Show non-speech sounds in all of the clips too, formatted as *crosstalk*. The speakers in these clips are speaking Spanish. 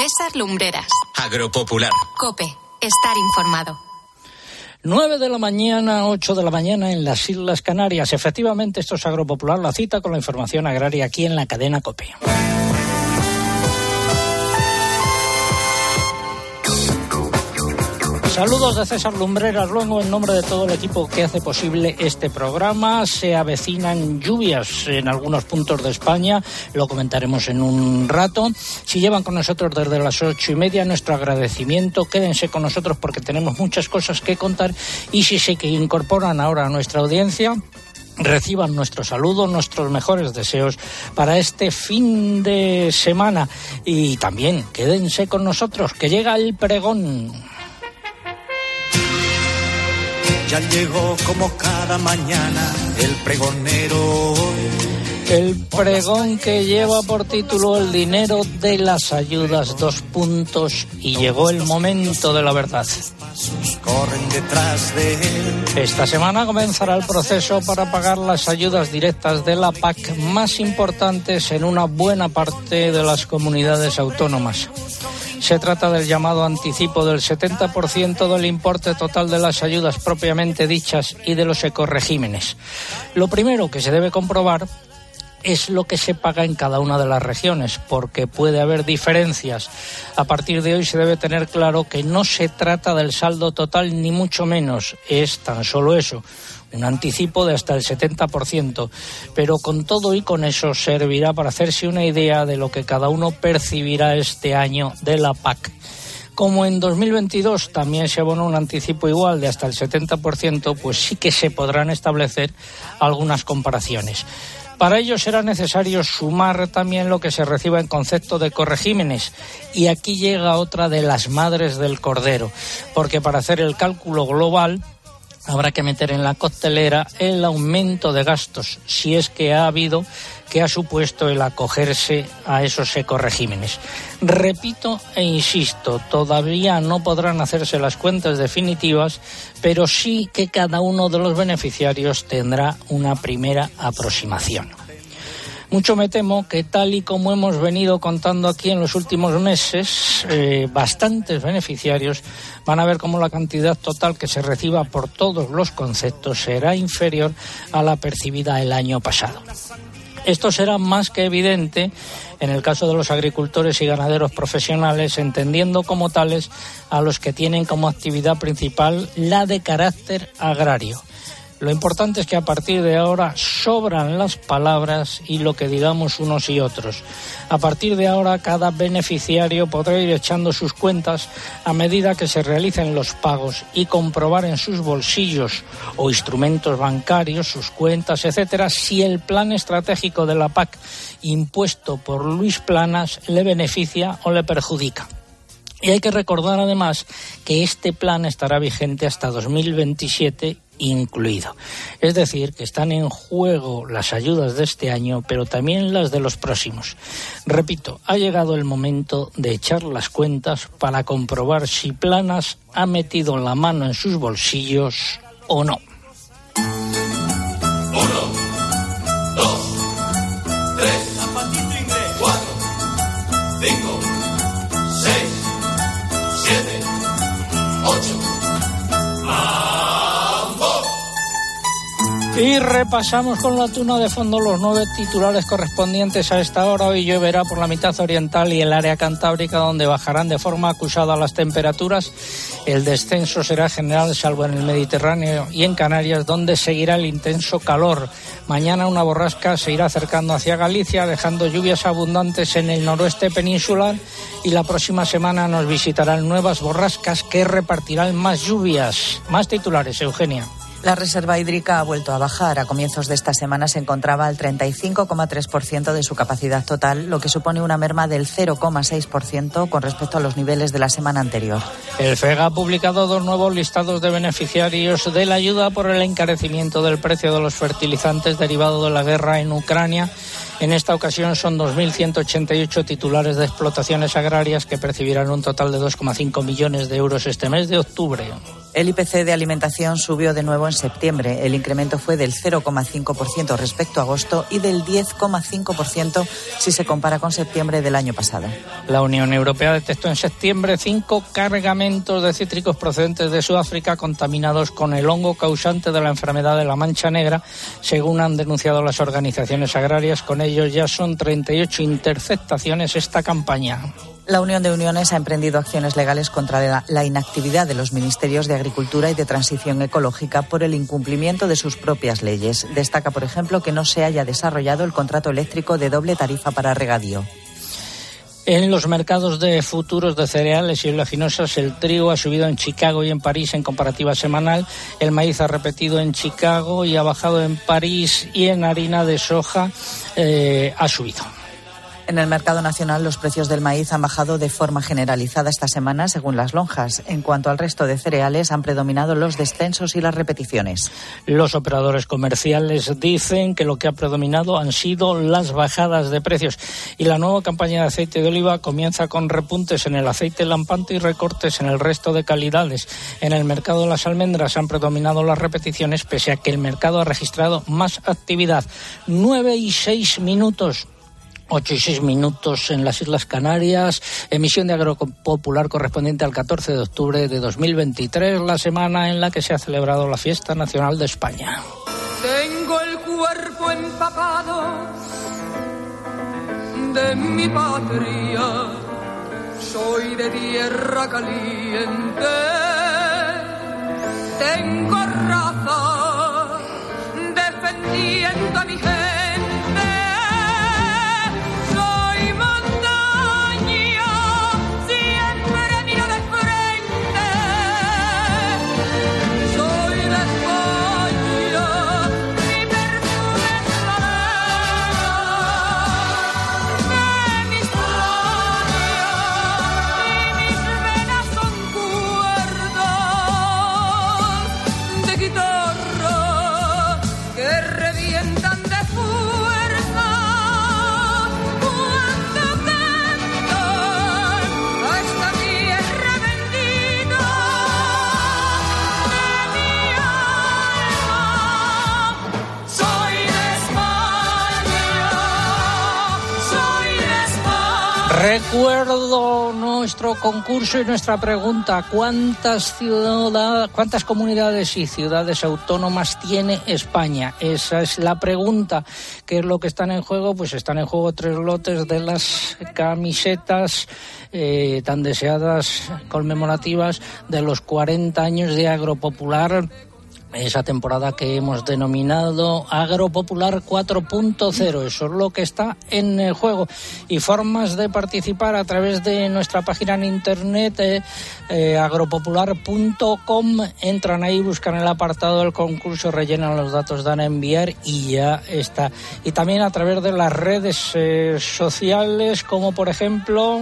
César Lumbreras. Agropopular. Cope. Estar informado. 9 de la mañana, 8 de la mañana en las Islas Canarias. Efectivamente, esto es Agropopular, la cita con la información agraria aquí en la cadena COPE. Saludos de César Lumbreras, luego en nombre de todo el equipo que hace posible este programa. Se avecinan lluvias en algunos puntos de España, lo comentaremos en un rato. Si llevan con nosotros desde las ocho y media, nuestro agradecimiento. Quédense con nosotros porque tenemos muchas cosas que contar y si se incorporan ahora a nuestra audiencia, reciban nuestro saludo, nuestros mejores deseos para este fin de semana y también quédense con nosotros que llega el pregón. Ya llegó como cada mañana el pregonero. El pregón que lleva por título El dinero de las ayudas, dos puntos, y llegó el momento de la verdad. Corren detrás de él. Esta semana comenzará el proceso para pagar las ayudas directas de la PAC más importantes en una buena parte de las comunidades autónomas. Se trata del llamado anticipo del 70% del importe total de las ayudas propiamente dichas y de los ecoregímenes. Lo primero que se debe comprobar es lo que se paga en cada una de las regiones, porque puede haber diferencias. A partir de hoy se debe tener claro que no se trata del saldo total, ni mucho menos, es tan solo eso, un anticipo de hasta el 70%, pero con todo y con eso servirá para hacerse una idea de lo que cada uno percibirá este año de la PAC. Como en 2022 también se abonó un anticipo igual de hasta el 70%, pues sí que se podrán establecer algunas comparaciones. Para ello será necesario sumar también lo que se reciba en concepto de corregímenes. Y aquí llega otra de las madres del cordero, porque para hacer el cálculo global habrá que meter en la costelera el aumento de gastos, si es que ha habido, que ha supuesto el acogerse a esos ecoregímenes. Repito e insisto, todavía no podrán hacerse las cuentas definitivas, pero sí que cada uno de los beneficiarios tendrá una primera aproximación. Mucho me temo que tal y como hemos venido contando aquí en los últimos meses, eh, bastantes beneficiarios van a ver cómo la cantidad total que se reciba por todos los conceptos será inferior a la percibida el año pasado. Esto será más que evidente en el caso de los agricultores y ganaderos profesionales, entendiendo como tales a los que tienen como actividad principal la de carácter agrario lo importante es que a partir de ahora sobran las palabras y lo que digamos unos y otros. A partir de ahora cada beneficiario podrá ir echando sus cuentas a medida que se realicen los pagos y comprobar en sus bolsillos o instrumentos bancarios, sus cuentas, etcétera, si el plan estratégico de la PAC impuesto por Luis Planas le beneficia o le perjudica. Y hay que recordar además que este plan estará vigente hasta 2027 incluido. Es decir, que están en juego las ayudas de este año, pero también las de los próximos. Repito, ha llegado el momento de echar las cuentas para comprobar si Planas ha metido la mano en sus bolsillos o no. Y repasamos con la tuna de fondo los nueve titulares correspondientes a esta hora. Hoy lloverá por la mitad oriental y el área cantábrica, donde bajarán de forma acusada las temperaturas. El descenso será general, salvo en el Mediterráneo y en Canarias, donde seguirá el intenso calor. Mañana una borrasca se irá acercando hacia Galicia, dejando lluvias abundantes en el noroeste peninsular. Y la próxima semana nos visitarán nuevas borrascas que repartirán más lluvias. Más titulares, Eugenia. La reserva hídrica ha vuelto a bajar. A comienzos de esta semana se encontraba al 35,3% de su capacidad total, lo que supone una merma del 0,6% con respecto a los niveles de la semana anterior. El FEGA ha publicado dos nuevos listados de beneficiarios de la ayuda por el encarecimiento del precio de los fertilizantes derivado de la guerra en Ucrania. En esta ocasión son 2.188 titulares de explotaciones agrarias que percibirán un total de 2,5 millones de euros este mes de octubre. El IPC de alimentación subió de nuevo en septiembre. El incremento fue del 0,5% respecto a agosto y del 10,5% si se compara con septiembre del año pasado. La Unión Europea detectó en septiembre cinco cargamentos de cítricos procedentes de Sudáfrica contaminados con el hongo causante de la enfermedad de la mancha negra, según han denunciado las organizaciones agrarias. Con ellos ya son 38 interceptaciones esta campaña. La Unión de Uniones ha emprendido acciones legales contra la, inactividad de los ministerios de Agricultura y de Transición Ecológica por el incumplimiento de sus propias leyes. Destaca, por ejemplo, que no se haya desarrollado el contrato eléctrico de doble tarifa para regadío. En los mercados de futuros de cereales y oleaginosas, el trigo ha subido en Chicago y en París en comparativa semanal. El maíz ha repetido en Chicago y ha bajado en París y en harina de soja eh, ha subido. En el mercado nacional los precios del maíz han bajado de forma generalizada esta semana según las lonjas. En cuanto al resto de cereales han predominado los descensos y las repeticiones. Los operadores comerciales dicen que lo que ha predominado han sido las bajadas de precios y la nueva campaña de aceite de oliva comienza con repuntes en el aceite lampante y recortes en el resto de calidades. En el mercado de las almendras han predominado las repeticiones pese a que el mercado ha registrado más actividad. Nueve y seis minutos. 8 y 6 minutos en las Islas Canarias, emisión de Agropopular correspondiente al 14 de octubre de 2023, la semana en la que se ha celebrado la Fiesta Nacional de España. Tengo el cuerpo empapado de mi patria, soy de tierra caliente, tengo raza defendiendo a mi gente Recuerdo nuestro concurso y nuestra pregunta. ¿Cuántas, ¿Cuántas comunidades y ciudades autónomas tiene España? Esa es la pregunta. ¿Qué es lo que están en juego? Pues están en juego tres lotes de las camisetas eh, tan deseadas, conmemorativas, de los 40 años de Agropopular esa temporada que hemos denominado Agropopular 4.0. Eso es lo que está en el juego. Y formas de participar a través de nuestra página en internet eh, eh, agropopular.com. Entran ahí, buscan el apartado del concurso, rellenan los datos, dan a enviar y ya está. Y también a través de las redes eh, sociales, como por ejemplo.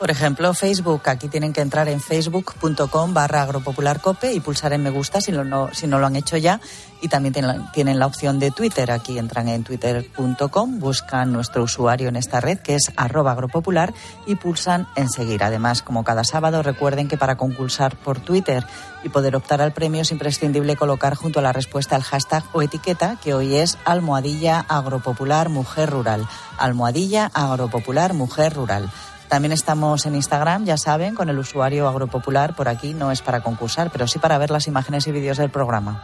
Por ejemplo, Facebook. Aquí tienen que entrar en facebook.com barra agropopularcope y pulsar en me gusta si, no, si no lo han hecho ya. Y también tienen, la opción de Twitter. Aquí entran en twitter.com, buscan nuestro usuario en esta red que es arroba agropopular y pulsan en seguir. Además, como cada sábado, recuerden que para concursar por Twitter y poder optar al premio es imprescindible colocar junto a la respuesta el hashtag o etiqueta que hoy es almohadilla agropopular mujer rural. Almohadilla agropopular mujer rural. También estamos en Instagram, ya saben, con el usuario agropopular. Por aquí no es para concursar, pero sí para ver las imágenes y vídeos del programa.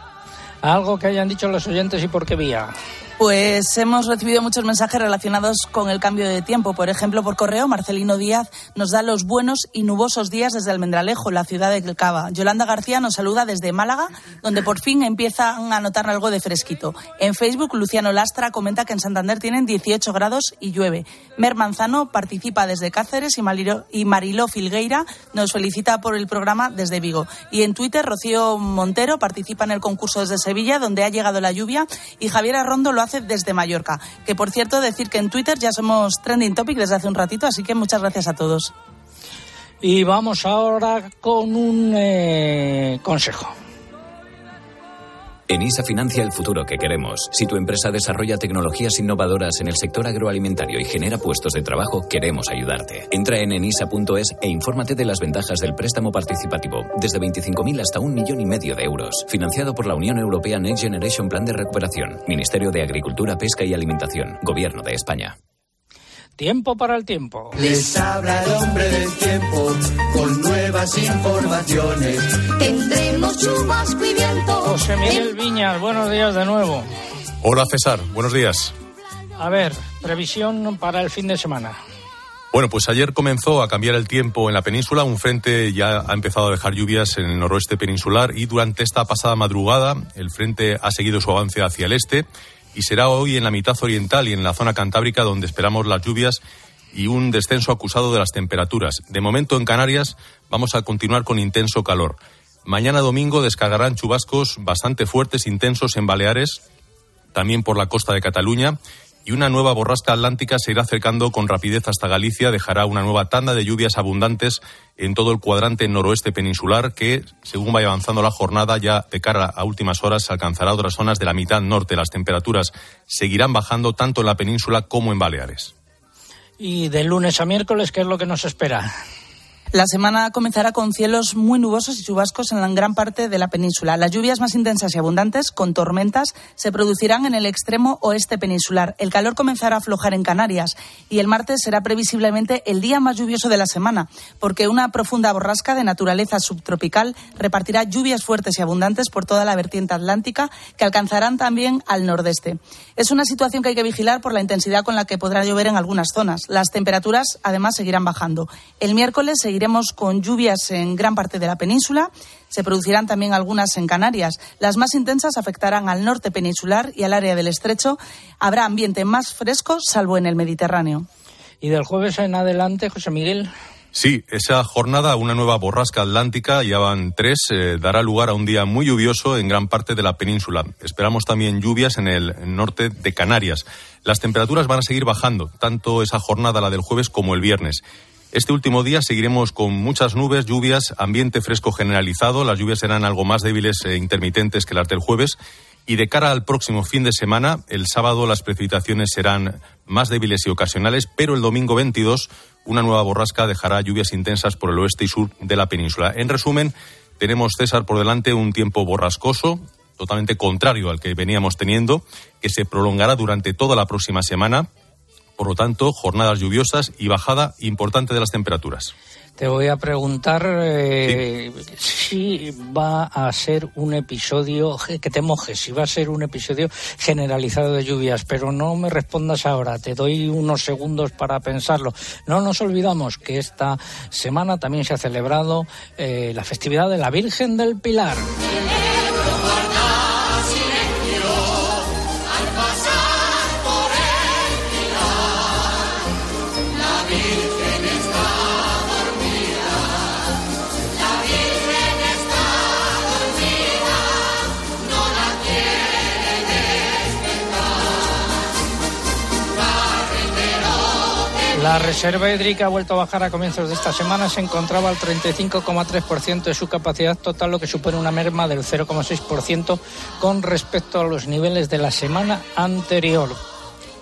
Algo que hayan dicho los oyentes y por qué vía. Pues hemos recibido muchos mensajes relacionados con el cambio de tiempo. Por ejemplo, por correo, Marcelino Díaz nos da los buenos y nubosos días desde Almendralejo, la ciudad de Cava. Yolanda García nos saluda desde Málaga, donde por fin empiezan a notar algo de fresquito. En Facebook, Luciano Lastra comenta que en Santander tienen 18 grados y llueve. Mer Manzano participa desde Cáceres y Mariló, Filgueira nos felicita por el programa desde Vigo. Y en Twitter, Rocío Montero participa en el concurso desde Sevilla, donde ha llegado la lluvia, y Javier Arrondo lo desde Mallorca. Que por cierto, decir que en Twitter ya somos trending topic desde hace un ratito, así que muchas gracias a todos. Y vamos ahora con un eh, consejo. ENISA financia el futuro que queremos. Si tu empresa desarrolla tecnologías innovadoras en el sector agroalimentario y genera puestos de trabajo, queremos ayudarte. Entra en enisa.es e infórmate de las ventajas del préstamo participativo, desde 25.000 hasta un millón y medio de euros. Financiado por la Unión Europea Next Generation Plan de Recuperación, Ministerio de Agricultura, Pesca y Alimentación, Gobierno de España. Tiempo para el tiempo. Les habla el hombre del tiempo con nuevas informaciones. Tendremos chubasco y viento. José Miguel Viñas, buenos días de nuevo. Hola César, buenos días. A ver, previsión para el fin de semana. Bueno, pues ayer comenzó a cambiar el tiempo en la península. Un frente ya ha empezado a dejar lluvias en el noroeste peninsular y durante esta pasada madrugada el frente ha seguido su avance hacia el este y será hoy en la mitad oriental y en la zona cantábrica donde esperamos las lluvias y un descenso acusado de las temperaturas. De momento en Canarias vamos a continuar con intenso calor. Mañana domingo descargarán chubascos bastante fuertes, intensos en Baleares, también por la costa de Cataluña y una nueva borrasca atlántica se irá acercando con rapidez hasta Galicia, dejará una nueva tanda de lluvias abundantes en todo el cuadrante noroeste peninsular que, según vaya avanzando la jornada, ya de cara a últimas horas alcanzará otras zonas de la mitad norte. Las temperaturas seguirán bajando tanto en la península como en Baleares. Y de lunes a miércoles, ¿qué es lo que nos espera? La semana comenzará con cielos muy nubosos y chubascos en gran parte de la península. Las lluvias más intensas y abundantes, con tormentas, se producirán en el extremo oeste peninsular. El calor comenzará a aflojar en Canarias y el martes será previsiblemente el día más lluvioso de la semana, porque una profunda borrasca de naturaleza subtropical repartirá lluvias fuertes y abundantes por toda la vertiente atlántica, que alcanzarán también al nordeste. Es una situación que hay que vigilar por la intensidad con la que podrá llover en algunas zonas. Las temperaturas, además, seguirán bajando. El miércoles seguiremos con lluvias en gran parte de la península. Se producirán también algunas en Canarias. Las más intensas afectarán al norte peninsular y al área del estrecho. Habrá ambiente más fresco, salvo en el Mediterráneo. Y del jueves en adelante, José Miguel. Sí, esa jornada, una nueva borrasca atlántica, ya van tres, eh, dará lugar a un día muy lluvioso en gran parte de la península. Esperamos también lluvias en el norte de Canarias. Las temperaturas van a seguir bajando, tanto esa jornada, la del jueves, como el viernes. Este último día seguiremos con muchas nubes, lluvias, ambiente fresco generalizado. Las lluvias serán algo más débiles e intermitentes que las del jueves. Y de cara al próximo fin de semana, el sábado las precipitaciones serán más débiles y ocasionales, pero el domingo 22 una nueva borrasca dejará lluvias intensas por el oeste y sur de la península. En resumen, tenemos, César, por delante un tiempo borrascoso, totalmente contrario al que veníamos teniendo, que se prolongará durante toda la próxima semana por lo tanto, jornadas lluviosas y bajada importante de las temperaturas. Te voy a preguntar eh, si va a ser un episodio, que te mojes, si va a ser un episodio generalizado de lluvias, pero no me respondas ahora, te doy unos segundos para pensarlo. No nos olvidamos que esta semana también se ha celebrado eh, la festividad de la Virgen del Pilar. La reserva hídrica ha vuelto a bajar a comienzos de esta semana. Se encontraba al 35,3% de su capacidad total, lo que supone una merma del 0,6% con respecto a los niveles de la semana anterior.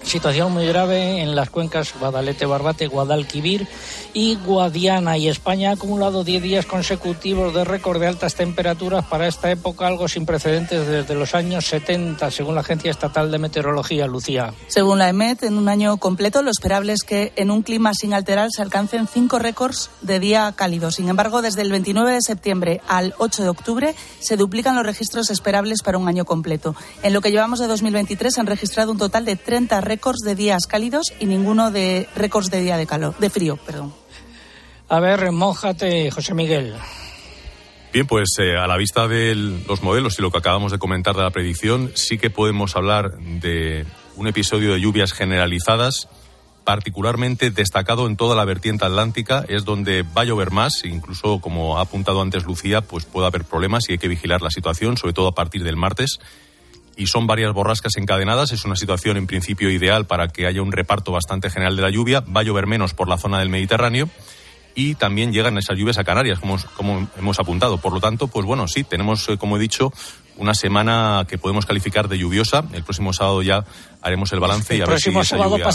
Situación muy grave en las cuencas Guadalete, Barbate, Guadalquivir y Guadiana. Y España ha acumulado 10 días consecutivos de récord de altas temperaturas para esta época, algo sin precedentes desde los años 70, según la Agencia Estatal de Meteorología, Lucía. Según la EMET, en un año completo lo esperable es que en un clima sin alterar se alcancen cinco récords de día cálido. Sin embargo, desde el 29 de septiembre al 8 de octubre se duplican los registros esperables para un año completo. En lo que llevamos de 2023 se han registrado un total de 30 récords récords de días cálidos y ninguno de récords de día de calor, de frío, perdón. A ver, mójate, José Miguel. Bien, pues eh, a la vista de los modelos y lo que acabamos de comentar de la predicción, sí que podemos hablar de un episodio de lluvias generalizadas, particularmente destacado en toda la vertiente atlántica, es donde va a llover más, incluso como ha apuntado antes Lucía, pues puede haber problemas y hay que vigilar la situación, sobre todo a partir del martes y son varias borrascas encadenadas. Es una situación en principio ideal para que haya un reparto bastante general de la lluvia. Va a llover menos por la zona del Mediterráneo y también llegan esas lluvias a Canarias, como, como hemos apuntado. Por lo tanto, pues bueno, sí, tenemos, eh, como he dicho, una semana que podemos calificar de lluviosa. El próximo sábado ya haremos el balance y a ver si esa lluvia...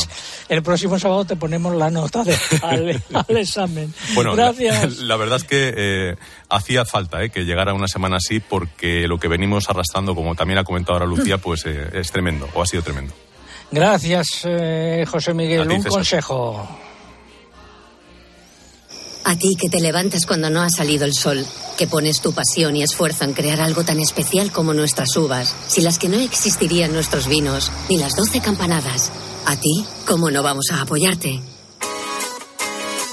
El próximo sábado te ponemos la nota de, *laughs* al, al, examen. Bueno, Gracias. La, la, verdad es que eh, hacía falta eh, que llegara una semana así porque lo que venimos arrastrando, como también ha comentado ahora Lucía, *laughs* pues eh, es tremendo, o ha sido tremendo. Gracias, eh, José Miguel. ti, Un consejo. A ti que te levantas cuando no ha salido el sol, que pones tu pasión y esfuerzo en crear algo tan especial como nuestras uvas, sin las que no existirían nuestros vinos, ni las doce campanadas. A ti, ¿cómo no vamos a apoyarte?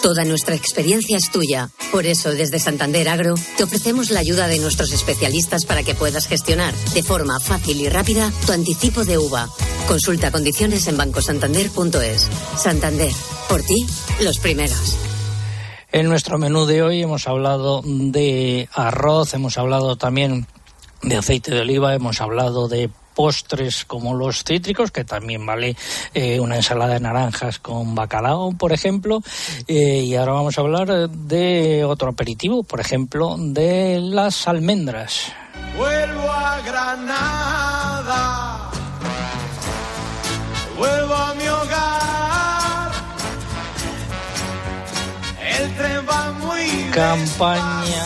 Toda nuestra experiencia es tuya. Por eso, desde Santander Agro, te ofrecemos la ayuda de nuestros especialistas para que puedas gestionar de forma fácil y rápida tu anticipo de uva. Consulta condiciones en bancosantander.es. Santander, por ti, los primeros. En nuestro menú de hoy hemos hablado de arroz, hemos hablado también de aceite de oliva, hemos hablado de postres como los cítricos, que también vale eh, una ensalada de naranjas con bacalao, por ejemplo. Eh, y ahora vamos a hablar de otro aperitivo, por ejemplo, de las almendras. Vuelvo a Granada, Campaña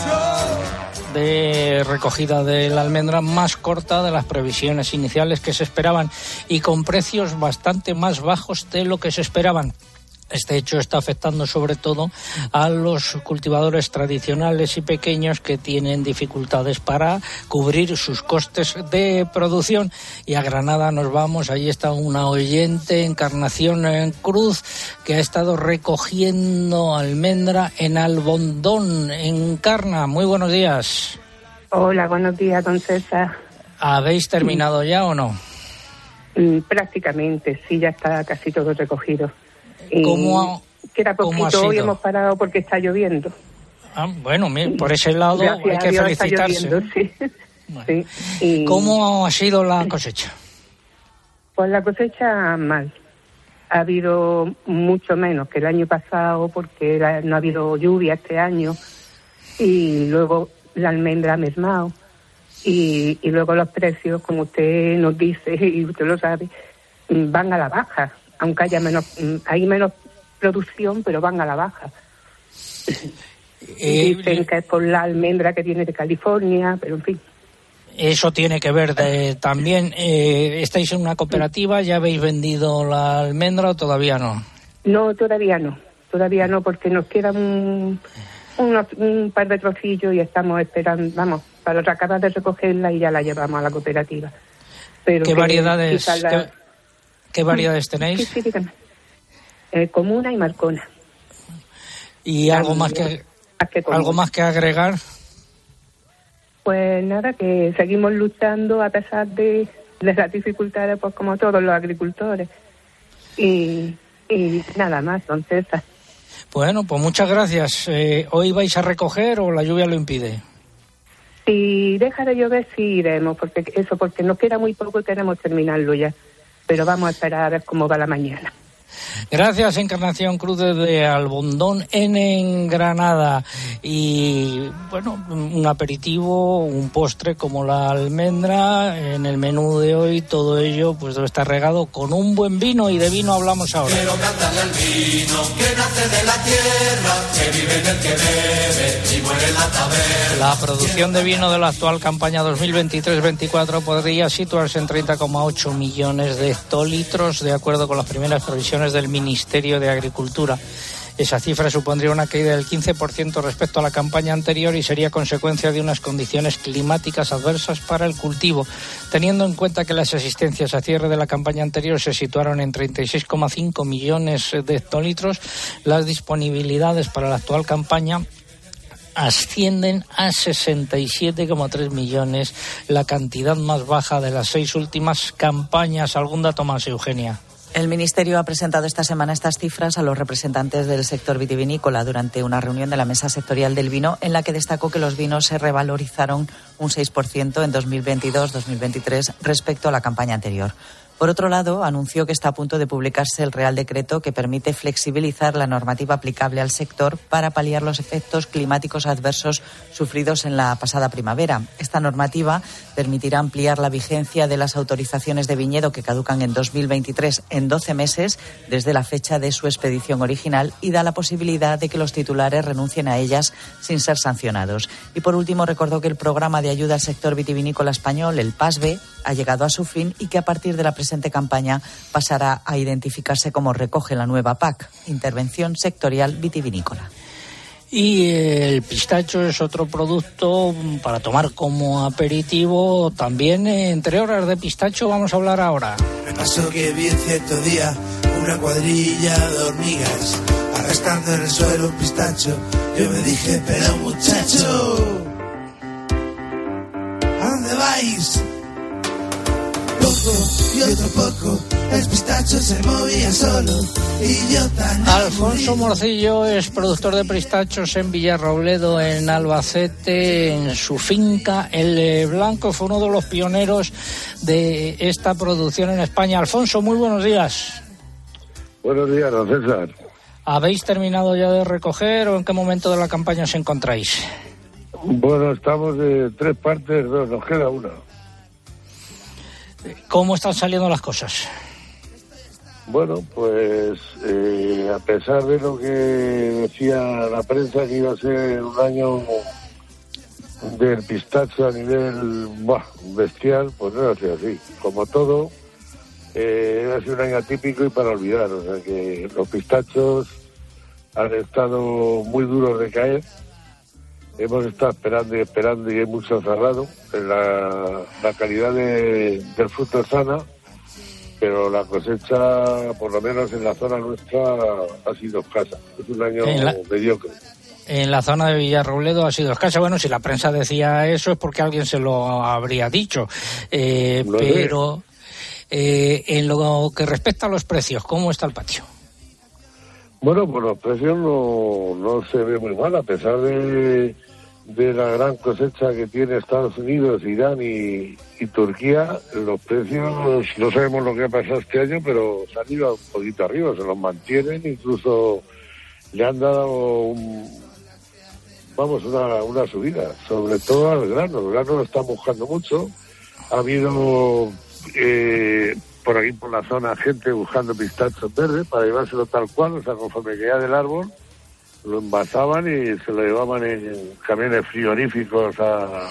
de recogida de la almendra más corta de las previsiones iniciales que se esperaban y con precios bastante más bajos de lo que se esperaban. Este hecho está afectando sobre todo a los cultivadores tradicionales y pequeños que tienen dificultades para cubrir sus costes de producción. Y a Granada nos vamos, ahí está una oyente, Encarnación en Cruz, que ha estado recogiendo almendra en Albondón, en Carna. Muy buenos días. Hola, buenos días, don César. ¿Habéis terminado ya o no? Mm, Prácticamente, sí, ya está casi todo recogido. ¿Cómo, queda cómo ha poquito, hoy hemos parado porque está lloviendo. Ah, bueno, por ese lado Gracias hay que Dios felicitarse. lloviendo, sí. Sí, y- ¿Cómo ha sido la cosecha? Pues la cosecha mal. Ha habido mucho menos que el año pasado porque no ha habido lluvia este año y luego la almendra ha mermado y, y luego los precios, como usted nos dice *laughs* y usted lo sabe, van a la baja, aunque haya menos, mm, hay menos producción, pero van a la baja. Eh, Dicen que es por la almendra que viene de California, pero en fin. Eso tiene que ver de- también. eh, ¿Estáis en una cooperativa? ¿Ya habéis vendido la almendra o todavía no? No, todavía no. Todavía no, porque nos quedan un, unos- un par de trocillos y estamos esperando, vamos, para acabar de recogerla y ya la llevamos a la cooperativa. Pero ¿Qué variedades, quizás la- qué, qué variedades Sí, tenéis? sí, dígame. Eh, comuna y Marcona. ¿Y algo más que, Más que comuna. algo más que agregar? Pues nada, que seguimos luchando a pesar de, de las dificultades, pues como todos los agricultores. Y, y nada más, entonces. Bueno, pues muchas gracias. Eh, ¿Hoy vais a recoger o la lluvia lo impide? Si deja de llover, sí iremos, porque eso, porque nos queda muy poco y queremos terminarlo ya. Pero vamos a esperar a ver cómo va la mañana. Gracias, Encarnación Cruz de Albondón en, en Granada. Y bueno, un aperitivo, un postre como la almendra en el menú de hoy, todo ello pues debe estar regado con un buen vino y de vino hablamos ahora. Quiero cantarle al vino que nace de la tierra, que vive en el que bebe y muere en la taberna. La producción de vino de la actual campaña 2023-24 podría situarse en 30,8 millones de hectolitros, de acuerdo con las primeras previsiones del Ministerio de Agricultura. Esa cifra supondría una caída del 15% respecto a la campaña anterior y sería consecuencia de unas condiciones climáticas adversas para el cultivo, teniendo en cuenta que las existencias a cierre de la campaña anterior se situaron en 36,5 millones de hectolitros. Las disponibilidades para la actual campaña ascienden a 67,3 millones, la cantidad más baja de las seis últimas campañas. ¿Algún dato más, Eugenia? El Ministerio ha presentado esta semana estas cifras a los representantes del sector vitivinícola durante una reunión de la Mesa Sectorial del Vino, en la que destacó que los vinos se revalorizaron un 6% en 2022-2023 respecto a la campaña anterior. Por otro lado, anunció que está a punto de publicarse el Real Decreto que permite flexibilizar la normativa aplicable al sector para paliar los efectos climáticos adversos sufridos en la pasada primavera. Esta normativa permitirá ampliar la vigencia de las autorizaciones de viñedo que caducan en 2023 en 12 meses desde la fecha de su expedición original y da la posibilidad de que los titulares renuncien a ellas sin ser sancionados. Y por último, recordó que el programa de ayuda al sector vitivinícola español, el PASBE, ha llegado a su fin y que a partir de la presente campaña pasará a identificarse como recoge la nueva PAC, Intervención Sectorial Vitivinícola. Y el pistacho es otro producto para tomar como aperitivo. También entre horas de pistacho vamos a hablar ahora. Me pasó que vi cierto día una cuadrilla de hormigas arrastrando en el suelo un pistacho. Yo me dije, pero muchacho, ¿a dónde vais? Poco y otro poco, el pistacho se movía solo y yo tan... Alfonso Morcillo es productor de pistachos en Villarrobledo, en Albacete, en su finca. El Blanco fue uno de los pioneros de esta producción en España. Alfonso, muy buenos días. Buenos días, don César. ¿Habéis terminado ya de recoger o en qué momento de la campaña os encontráis? Bueno, estamos de tres partes, dos, nos queda una. ¿Cómo están saliendo las cosas? Bueno, pues eh, a pesar de lo que decía la prensa que iba a ser un año del pistacho a nivel bestial, pues no ha sido así. Como todo, eh, ha sido un año atípico y para olvidar. O sea que los pistachos han estado muy duros de caer. Hemos estado esperando y esperando y hay mucho cerrado. La, la calidad de, del fruto es sana, pero la cosecha, por lo menos en la zona nuestra, ha sido escasa. Es un año la... mediocre en la zona de Villarrobledo ha sido escasa. Bueno, si la prensa decía eso es porque alguien se lo habría dicho. Eh, No pero eh, en lo que respecta a los precios, ¿cómo está el patio? Bueno, pues los precios no, no se ve muy mal, a pesar de, de la gran cosecha que tiene Estados Unidos, Irán y, y Turquía, los precios no sabemos lo que ha pasado este año, pero se han ido un poquito arriba, se los mantienen, incluso le han dado un, vamos, una, una subida, sobre todo al grano. El grano lo está buscando mucho. Ha habido eh, por aquí por la zona gente buscando pistachos verdes para llevárselo tal cual, o sea, conforme caía del árbol, lo envasaban y se lo llevaban en camiones frigoríficos a,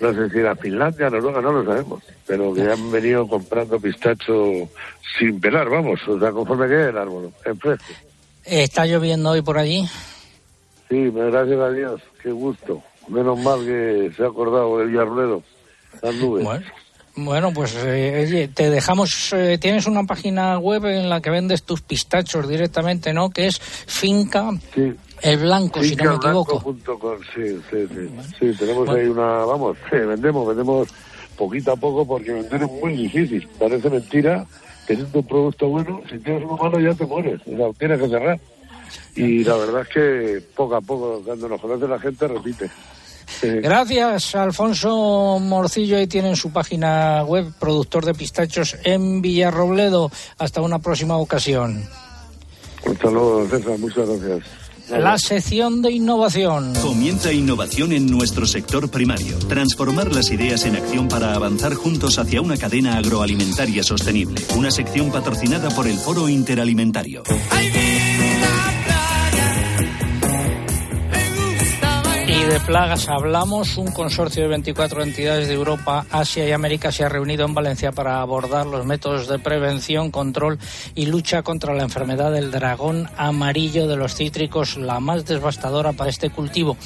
no sé si era Finlandia, Noruega, no lo sabemos, pero que han venido comprando pistacho sin pelar, vamos, o sea, conforme caía del árbol, en fresco. ¿Está lloviendo hoy por allí? Sí, gracias a Dios, qué gusto. Menos mal que se ha acordado de Villarruedo, las nubes. Bueno. Bueno, pues eh, oye, te dejamos, eh, tienes una página web en la que vendes tus pistachos directamente, ¿no? Que es Finca Sí. El Blanco, si no me equivoco. Fincablanco.com, Sí, sí, sí. Sí, tenemos ahí una, vamos, sí, *laughs* vendemos, vendemos poquito a poco porque vender es muy difícil. Parece mentira, teniendo un producto bueno, si tienes uno malo ya te mueres, o sea, tienes que cerrar. Y la verdad es que poco a poco, cuando nos conoce la gente, repite. Gracias, Alfonso Morcillo. Ahí tienen su página web, productor de pistachos en Villarrobledo. Hasta una próxima ocasión. Hasta luego, César, muchas gracias. La sección de innovación. Comienza innovación en nuestro sector primario. Transformar las ideas en acción para avanzar juntos hacia una cadena agroalimentaria sostenible. Una sección patrocinada por el Foro Interalimentario. Y de plagas hablamos. Un consorcio de 24 entidades de Europa, Asia y América se ha reunido en Valencia para abordar los métodos de prevención, control y lucha contra la enfermedad del dragón amarillo de los cítricos, la más devastadora para este cultivo.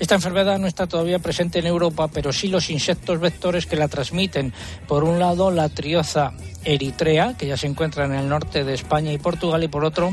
Esta enfermedad no está todavía presente en Europa, pero sí los insectos vectores que la transmiten. Por un lado, la trioza eritrea, que ya se encuentra en el norte de España y Portugal, y por otro,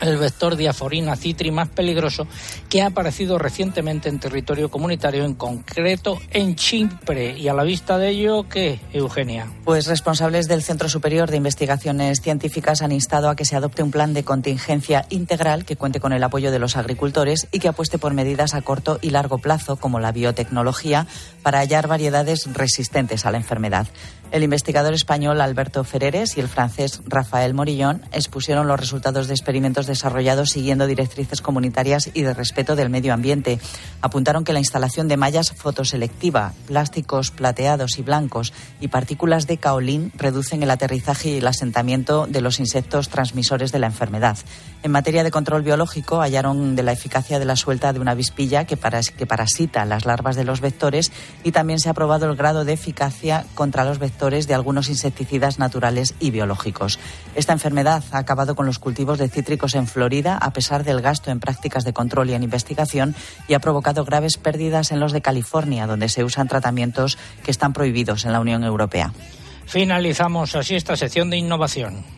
el vector diaforina citri más peligroso que ha aparecido recientemente en territorio comunitario, en concreto en Chipre. Y a la vista de ello, ¿qué, Eugenia? Pues responsables del Centro Superior de Investigaciones Científicas han instado a que se adopte un plan de contingencia integral que cuente con el apoyo de los agricultores y que apueste por medidas a corto y largo plazo, como la biotecnología, para hallar variedades resistentes a la enfermedad. El investigador español Alberto Ferreres y el francés Rafael Morillón expusieron los resultados de experimentos desarrollados siguiendo directrices comunitarias y de respeto del medio ambiente. Apuntaron que la instalación de mallas fotoselectiva, plásticos plateados y blancos y partículas de caolín reducen el aterrizaje y el asentamiento de los insectos transmisores de la enfermedad. En materia de control biológico, hallaron de la eficacia de la suelta de una avispilla que, que parasita las larvas de los vectores y también se ha probado el grado de eficacia contra los vectores de algunos insecticidas naturales y biológicos. Esta enfermedad ha acabado con los cultivos de cítricos en Florida a pesar del gasto en prácticas de control y en investigación y ha provocado graves pérdidas en los de California, donde se usan tratamientos que están prohibidos en la Unión Europea. Finalizamos así esta sección de innovación.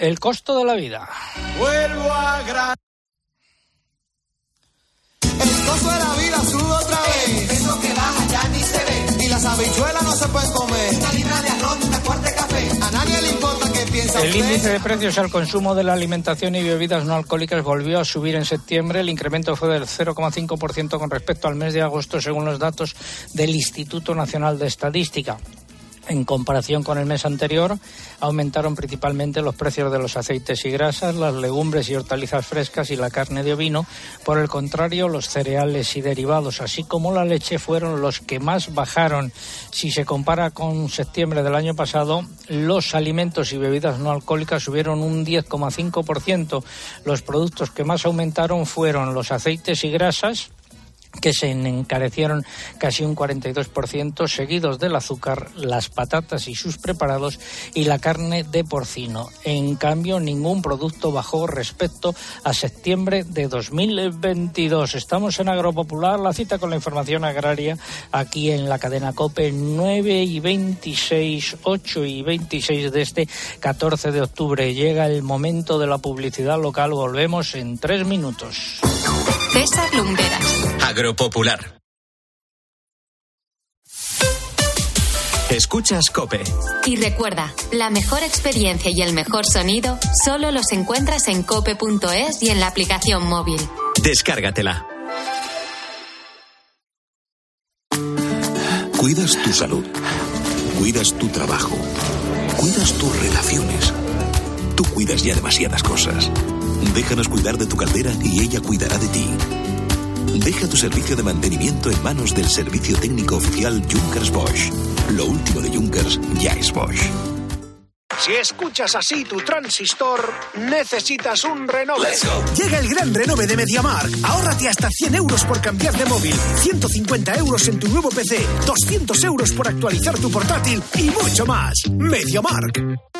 El costo de la vida. Vuelvo a gran... El costo de la vida sube otra vez. Eso que baja ya ni se ve. Y las habichuelas no se pueden comer. Una libra de arroz, una cuarta de café. A nadie le importa qué piensa El usted. índice de precios al consumo de la alimentación y bebidas no alcohólicas volvió a subir en septiembre. El incremento fue del 0,5% con respecto al mes de agosto, según los datos del Instituto Nacional de Estadística. En comparación con el mes anterior, aumentaron principalmente los precios de los aceites y grasas, las legumbres y hortalizas frescas y la carne de ovino. Por el contrario, los cereales y derivados, así como la leche, fueron los que más bajaron. Si se compara con septiembre del año pasado, los alimentos y bebidas no alcohólicas subieron un 10,5%. Los productos que más aumentaron fueron los aceites y grasas, que se encarecieron casi un 42%, seguidos del azúcar, las patatas y sus preparados y la carne de porcino. En cambio, ningún producto bajó respecto a septiembre de 2022. Estamos en Agropopular, la cita con la información agraria aquí en la cadena COPE 9 y 26, 8 y 26 de este 14 de octubre. Llega el momento de la publicidad local. Volvemos en tres minutos. César Lumberas. Agropopular. Escuchas Cope. Y recuerda, la mejor experiencia y el mejor sonido solo los encuentras en cope.es y en la aplicación móvil. Descárgatela. Cuidas tu salud. Cuidas tu trabajo. Cuidas tus relaciones. Tú cuidas ya demasiadas cosas. Déjanos cuidar de tu caldera y ella cuidará de ti. Deja tu servicio de mantenimiento en manos del servicio técnico oficial Junkers Bosch. Lo último de Junkers ya es Bosch. Si escuchas así tu transistor, necesitas un renove. Llega el gran renove de MediaMark. Ahórrate hasta 100 euros por cambiar de móvil, 150 euros en tu nuevo PC, 200 euros por actualizar tu portátil y mucho más. MediaMark.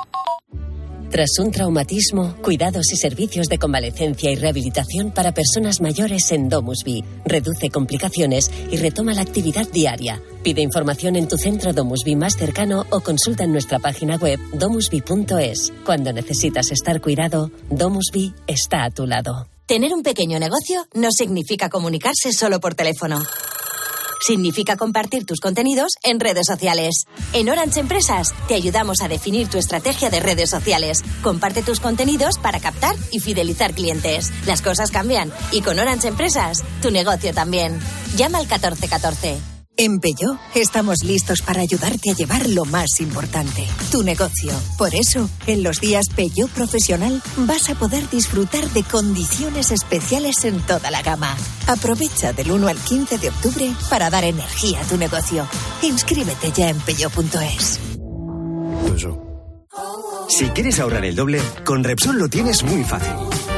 Tras un traumatismo, cuidados y servicios de convalecencia y rehabilitación para personas mayores en Domusby. Reduce complicaciones y retoma la actividad diaria. Pide información en tu centro Domusby más cercano o consulta en nuestra página web domusby.es. Cuando necesitas estar cuidado, Domusby está a tu lado. Tener un pequeño negocio no significa comunicarse solo por teléfono. Significa compartir tus contenidos en redes sociales. En Orange Empresas te ayudamos a definir tu estrategia de redes sociales. Comparte tus contenidos para captar y fidelizar clientes. Las cosas cambian y con Orange Empresas tu negocio también. Llama al 1414. En Peugeot estamos listos para ayudarte a llevar lo más importante, tu negocio. Por eso, en los días Peugeot Profesional vas a poder disfrutar de condiciones especiales en toda la gama. Aprovecha del 1 al 15 de octubre para dar energía a tu negocio. Inscríbete ya en peugeot.es. Si quieres ahorrar el doble, con Repsol lo tienes muy fácil.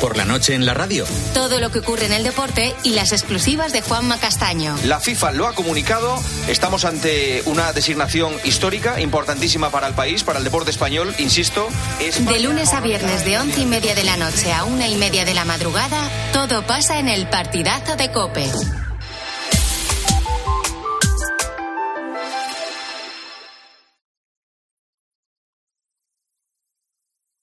Por la noche en la radio. Todo lo que ocurre en el deporte y las exclusivas de Juanma Castaño. La FIFA lo ha comunicado. Estamos ante una designación histórica, importantísima para el país, para el deporte español. Insisto. De lunes a viernes, de once y media de la noche a una y media de la madrugada, todo pasa en el partidazo de Cope.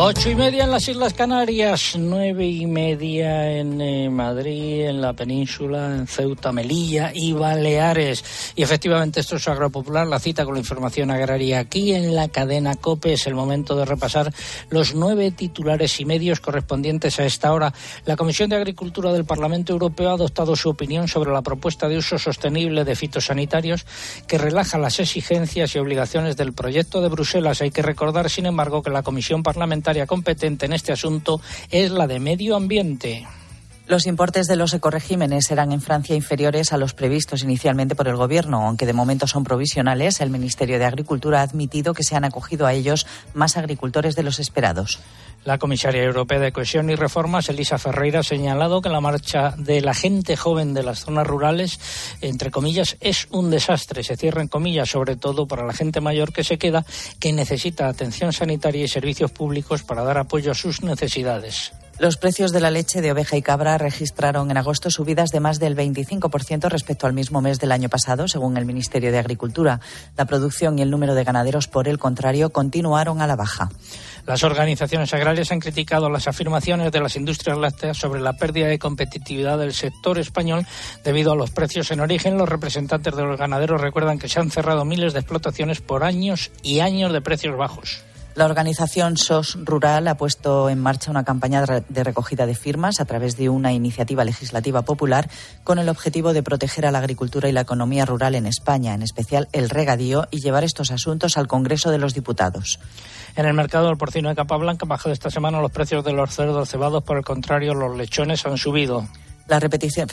Ocho y media en las Islas Canarias, nueve y media en eh, Madrid, en la península, en Ceuta, Melilla y Baleares. Y efectivamente esto es Agropopular, la cita con la información agraria aquí en la cadena COPE. Es el momento de repasar los nueve titulares y medios correspondientes a esta hora. La Comisión de Agricultura del Parlamento Europeo ha adoptado su opinión sobre la propuesta de uso sostenible de fitosanitarios que relaja las exigencias y obligaciones del proyecto de Bruselas. Hay que recordar, sin embargo, que la Comisión Parlamentaria competente en este asunto es la de Medio Ambiente. Los importes de los ecoregímenes serán en Francia inferiores a los previstos inicialmente por el Gobierno, aunque de momento son provisionales. El Ministerio de Agricultura ha admitido que se han acogido a ellos más agricultores de los esperados. La comisaria europea de Cohesión y Reformas, Elisa Ferreira, ha señalado que la marcha de la gente joven de las zonas rurales, entre comillas, es un desastre. Se cierran comillas, sobre todo para la gente mayor que se queda, que necesita atención sanitaria y servicios públicos para dar apoyo a sus necesidades. Los precios de la leche de oveja y cabra registraron en agosto subidas de más del 25% respecto al mismo mes del año pasado, según el Ministerio de Agricultura. La producción y el número de ganaderos, por el contrario, continuaron a la baja. Las organizaciones agrarias han criticado las afirmaciones de las industrias lácteas sobre la pérdida de competitividad del sector español debido a los precios en origen. Los representantes de los ganaderos recuerdan que se han cerrado miles de explotaciones por años y años de precios bajos. La organización SOS Rural ha puesto en marcha una campaña de recogida de firmas a través de una iniciativa legislativa popular con el objetivo de proteger a la agricultura y la economía rural en España, en especial el regadío, y llevar estos asuntos al Congreso de los Diputados. En el mercado del porcino de capa blanca han bajado esta semana los precios de los cerdos cebados, por el contrario, los lechones han subido. La repetición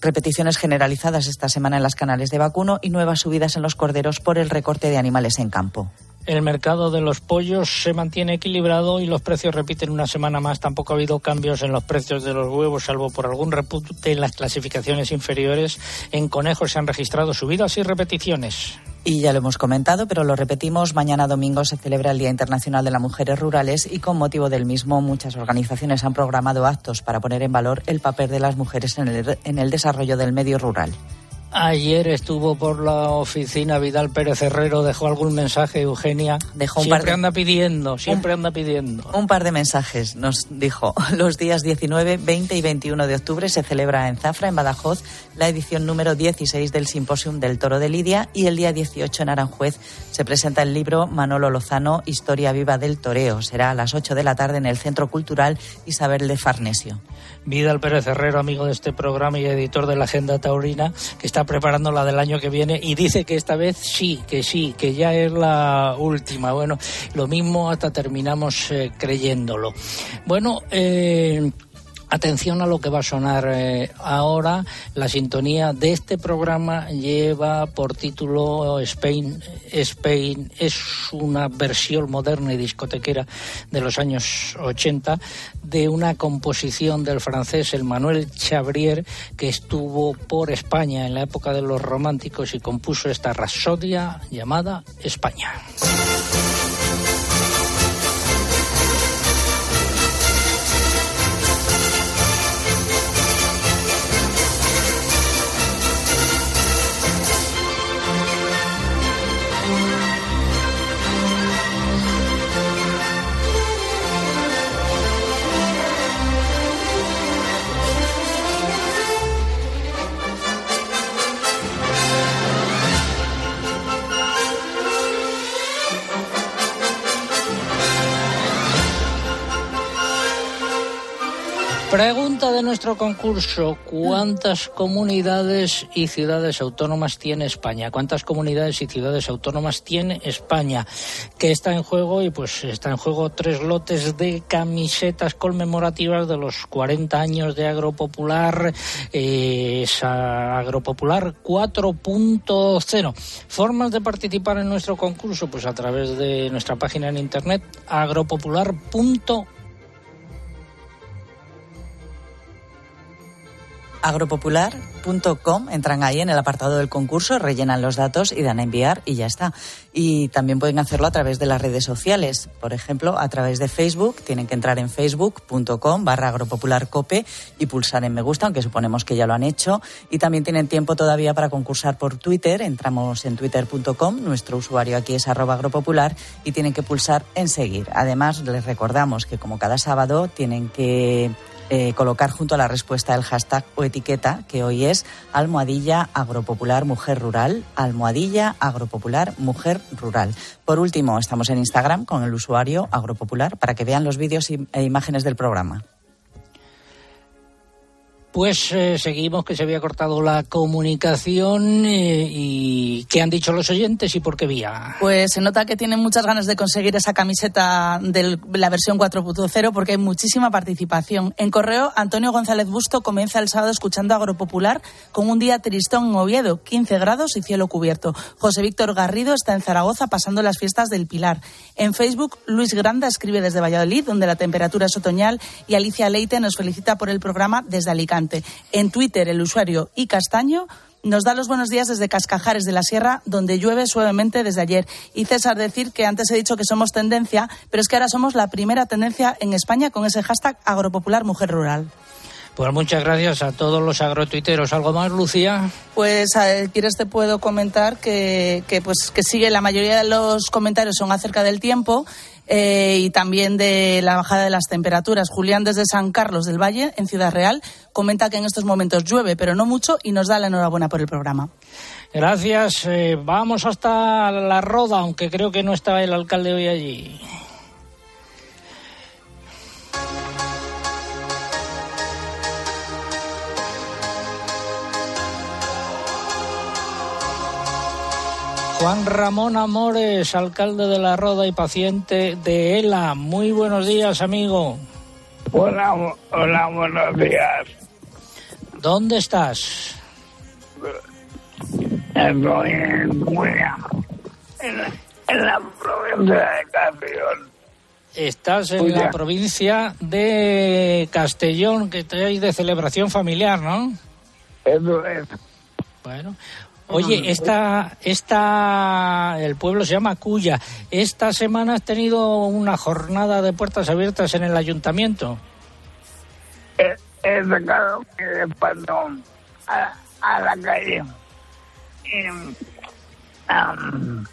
repeticiones generalizadas esta semana en las canales de vacuno y nuevas subidas en los corderos por el recorte de animales en campo. El mercado de los pollos se mantiene equilibrado y los precios repiten una semana más. Tampoco ha habido cambios en los precios de los huevos, salvo por algún repunte en las clasificaciones inferiores. En conejos se han registrado subidas y repeticiones. Y ya lo hemos comentado, pero lo repetimos, mañana domingo se celebra el Día Internacional de las Mujeres Rurales y con motivo del mismo muchas organizaciones han programado actos para poner en valor el papel de las mujeres en el, en el desarrollo del medio rural. Ayer estuvo por la oficina Vidal Pérez Herrero, dejó algún mensaje, Eugenia. Dejó un siempre par de... anda pidiendo, siempre anda pidiendo. Un par de mensajes, nos dijo. *laughs* Los días 19, 20 y 21 de octubre se celebra en Zafra, en Badajoz, la edición número 16 del Simposium del Toro de Lidia y el día 18 en Aranjuez se presenta el libro Manolo Lozano, Historia Viva del Toreo. Será a las 8 de la tarde en el Centro Cultural Isabel de Farnesio. Vidal Pérez Herrero, amigo de este programa y editor de la Agenda Taurina, que está preparando la del año que viene y dice que esta vez sí, que sí, que ya es la última. Bueno, lo mismo hasta terminamos eh, creyéndolo. Bueno, eh, Atención a lo que va a sonar eh, ahora. La sintonía de este programa lleva por título Spain. Spain es una versión moderna y discotequera de los años 80 de una composición del francés el Manuel Chabrier que estuvo por España en la época de los románticos y compuso esta rapsodia llamada España. Pregunta de nuestro concurso, ¿cuántas comunidades y ciudades autónomas tiene España? ¿Cuántas comunidades y ciudades autónomas tiene España? ¿Qué está en juego? Y pues está en juego tres lotes de camisetas conmemorativas de los 40 años de Agropopular, eh, esa Agropopular 4.0. Formas de participar en nuestro concurso, pues a través de nuestra página en internet agropopular.com agropopular.com, entran ahí en el apartado del concurso, rellenan los datos y dan a enviar y ya está. Y también pueden hacerlo a través de las redes sociales, por ejemplo, a través de Facebook, tienen que entrar en facebook.com barra agropopularcope y pulsar en me gusta, aunque suponemos que ya lo han hecho. Y también tienen tiempo todavía para concursar por Twitter, entramos en twitter.com, nuestro usuario aquí es arroba agropopular y tienen que pulsar en seguir. Además, les recordamos que como cada sábado tienen que eh, colocar junto a la respuesta el hashtag o etiqueta, que hoy es almohadilla agropopular mujer rural, almohadilla agropopular mujer rural. Por último, estamos en Instagram con el usuario agropopular para que vean los vídeos e imágenes del programa. Pues eh, seguimos que se había cortado la comunicación eh, y qué han dicho los oyentes y por qué vía. Pues se nota que tienen muchas ganas de conseguir esa camiseta de la versión 4.0 porque hay muchísima participación. En correo, Antonio González Busto comienza el sábado escuchando Agropopular con un día tristón en Oviedo, 15 grados y cielo cubierto. José Víctor Garrido está en Zaragoza pasando las fiestas del Pilar. En Facebook, Luis Granda escribe desde Valladolid, donde la temperatura es otoñal, y Alicia Leite nos felicita por el programa desde Alicante. En Twitter, el usuario y Castaño nos da los buenos días desde Cascajares de la Sierra, donde llueve suavemente desde ayer. Y César decir que antes he dicho que somos tendencia, pero es que ahora somos la primera tendencia en España con ese hashtag agropopular mujer rural. Pues muchas gracias a todos los agrotuiteros. ¿Algo más, Lucía? Pues, ¿quieres te puedo comentar que, que, pues, que sigue la mayoría de los comentarios son acerca del tiempo eh, y también de la bajada de las temperaturas. Julián desde San Carlos del Valle, en Ciudad Real, comenta que en estos momentos llueve, pero no mucho, y nos da la enhorabuena por el programa. Gracias. Eh, vamos hasta la Roda, aunque creo que no está el alcalde hoy allí. Juan Ramón Amores, alcalde de La Roda y paciente de ELA. Muy buenos días, amigo. Hola, hola, buenos días. ¿Dónde estás? Estoy en Cuya, en, la provincia de Castellón. Estás en la provincia de Castellón, que hay de celebración familiar, ¿no? Eso es. Bueno, Oye, esta, esta, el pueblo se llama Cuya. Esta semana has tenido una jornada de puertas abiertas en el ayuntamiento. He, he sacado mi despacho a, a, la calle. Y, um,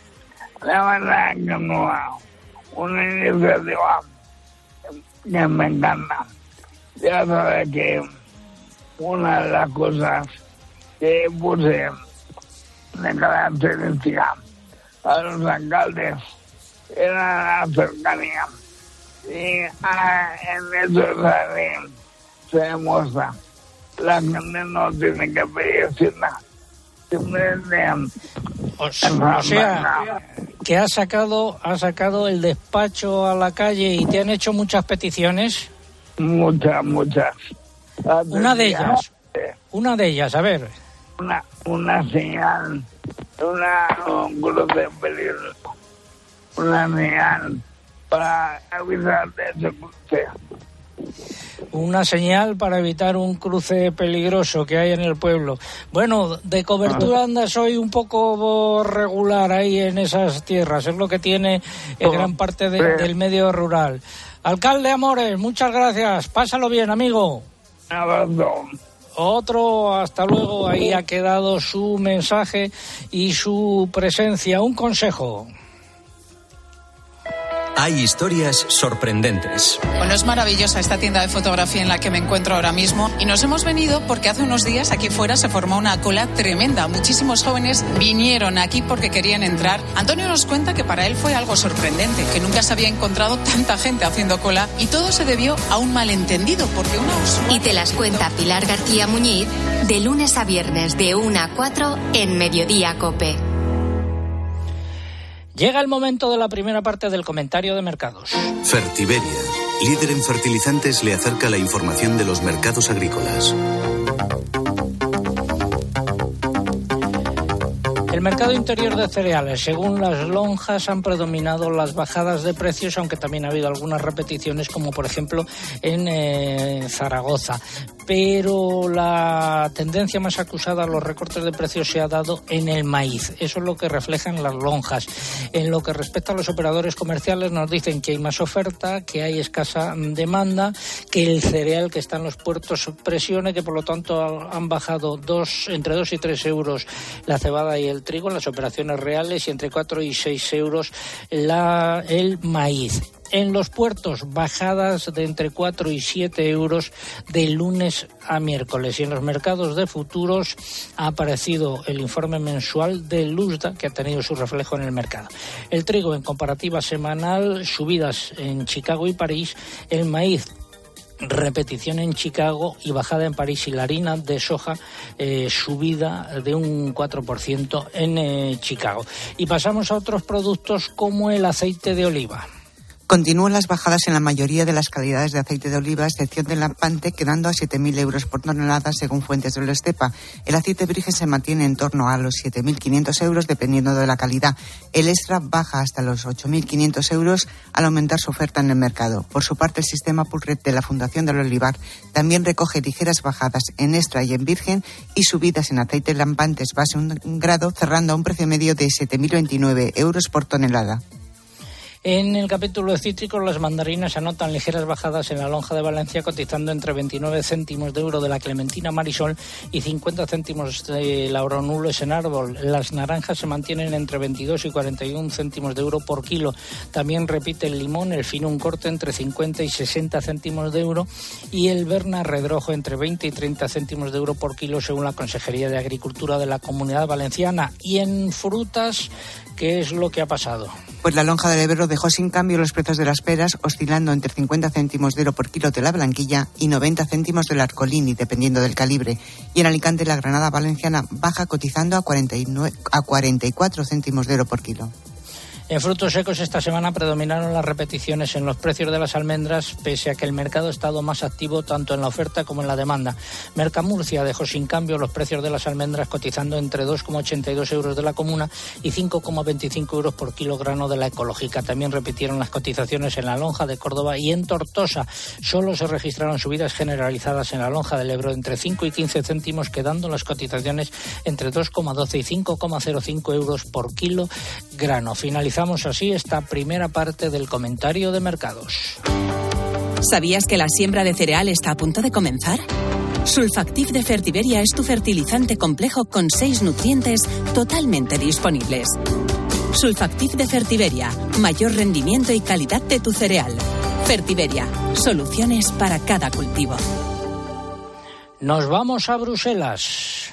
la verdad es que no, una iniciativa que me encanta. Ya sabes que una de las cosas que puse de característica a los alcaldes era la cercanía. Y ah, en eso se demuestra. La gente no tiene que pedir nada. O, o sea, que ha sacado, ha sacado el despacho a la calle y te han hecho muchas peticiones. Muchas, muchas. Una de ellas, una de ellas, a ver una, una señal, una, un cruce peligroso, una señal para evitar ese cruce. Una señal para evitar un cruce peligroso que hay en el pueblo. Bueno, de cobertura ah. andas hoy un poco regular ahí en esas tierras, es lo que tiene en gran parte del medio rural. Alcalde Amores, muchas gracias. Pásalo bien, amigo. Abrazo. Otro, hasta luego, ahí ha quedado su mensaje y su presencia. Un consejo. Hay historias sorprendentes. Bueno, es maravillosa esta tienda de fotografía en la que me encuentro ahora mismo y nos hemos venido porque hace unos días aquí fuera se formó una cola tremenda. Muchísimos jóvenes vinieron aquí porque querían entrar. Antonio nos cuenta que para él fue algo sorprendente, que nunca se había encontrado tanta gente haciendo cola y todo se debió a un malentendido porque una Y te las cuenta Pilar García Muñiz de lunes a viernes de 1 a 4 en Mediodía Cope. Llega el momento de la primera parte del comentario de mercados. Fertiberia, líder en fertilizantes, le acerca la información de los mercados agrícolas. El mercado interior de cereales, según las lonjas, han predominado las bajadas de precios, aunque también ha habido algunas repeticiones, como por ejemplo en eh, Zaragoza. Pero la tendencia más acusada a los recortes de precios se ha dado en el maíz. Eso es lo que reflejan las lonjas. En lo que respecta a los operadores comerciales, nos dicen que hay más oferta, que hay escasa demanda, que el cereal que está en los puertos presione, que por lo tanto han bajado dos, entre 2 y 3 euros la cebada y el trigo en las operaciones reales y entre 4 y 6 euros la, el maíz. En los puertos, bajadas de entre 4 y 7 euros de lunes a miércoles. Y en los mercados de futuros ha aparecido el informe mensual de Luzda, que ha tenido su reflejo en el mercado. El trigo en comparativa semanal, subidas en Chicago y París. El maíz repetición en Chicago y bajada en París y la harina de soja eh, subida de un 4% en eh, Chicago. Y pasamos a otros productos como el aceite de oliva. Continúan las bajadas en la mayoría de las calidades de aceite de oliva, excepción del lampante, quedando a 7.000 euros por tonelada según fuentes de la Estepa. El aceite virgen se mantiene en torno a los 7.500 euros dependiendo de la calidad. El extra baja hasta los 8.500 euros al aumentar su oferta en el mercado. Por su parte, el sistema Pulret de la Fundación del Olivar también recoge ligeras bajadas en extra y en virgen y subidas en aceite lampantes base un grado, cerrando a un precio medio de 7.029 euros por tonelada. En el capítulo de cítricos, las mandarinas anotan ligeras bajadas en la lonja de Valencia, cotizando entre 29 céntimos de euro de la clementina marisol y 50 céntimos de lauro nulos en árbol. Las naranjas se mantienen entre 22 y 41 céntimos de euro por kilo. También repite el limón, el fino un corte entre 50 y 60 céntimos de euro y el berna redrojo entre 20 y 30 céntimos de euro por kilo, según la Consejería de Agricultura de la Comunidad Valenciana. Y en frutas, ¿qué es lo que ha pasado? Pues la lonja del Ebro dejó sin cambio los precios de las peras, oscilando entre 50 céntimos de euro por kilo de la blanquilla y 90 céntimos del arcolini, dependiendo del calibre. Y en Alicante la granada valenciana baja cotizando a, 49, a 44 céntimos de euro por kilo. En frutos secos esta semana predominaron las repeticiones en los precios de las almendras, pese a que el mercado ha estado más activo tanto en la oferta como en la demanda. Mercamurcia dejó sin cambio los precios de las almendras cotizando entre 2,82 euros de la comuna y 5,25 euros por kilogramo de la ecológica. También repitieron las cotizaciones en la lonja de Córdoba y en Tortosa. Solo se registraron subidas generalizadas en la lonja del Ebro entre 5 y 15 céntimos, quedando las cotizaciones entre 2,12 y 5,05 euros por kilo grano. Finalizamos así esta primera parte del comentario de mercados. ¿Sabías que la siembra de cereal está a punto de comenzar? Sulfactif de Fertiberia es tu fertilizante complejo con seis nutrientes totalmente disponibles. Sulfactif de Fertiberia, mayor rendimiento y calidad de tu cereal. Fertiberia, soluciones para cada cultivo. Nos vamos a Bruselas.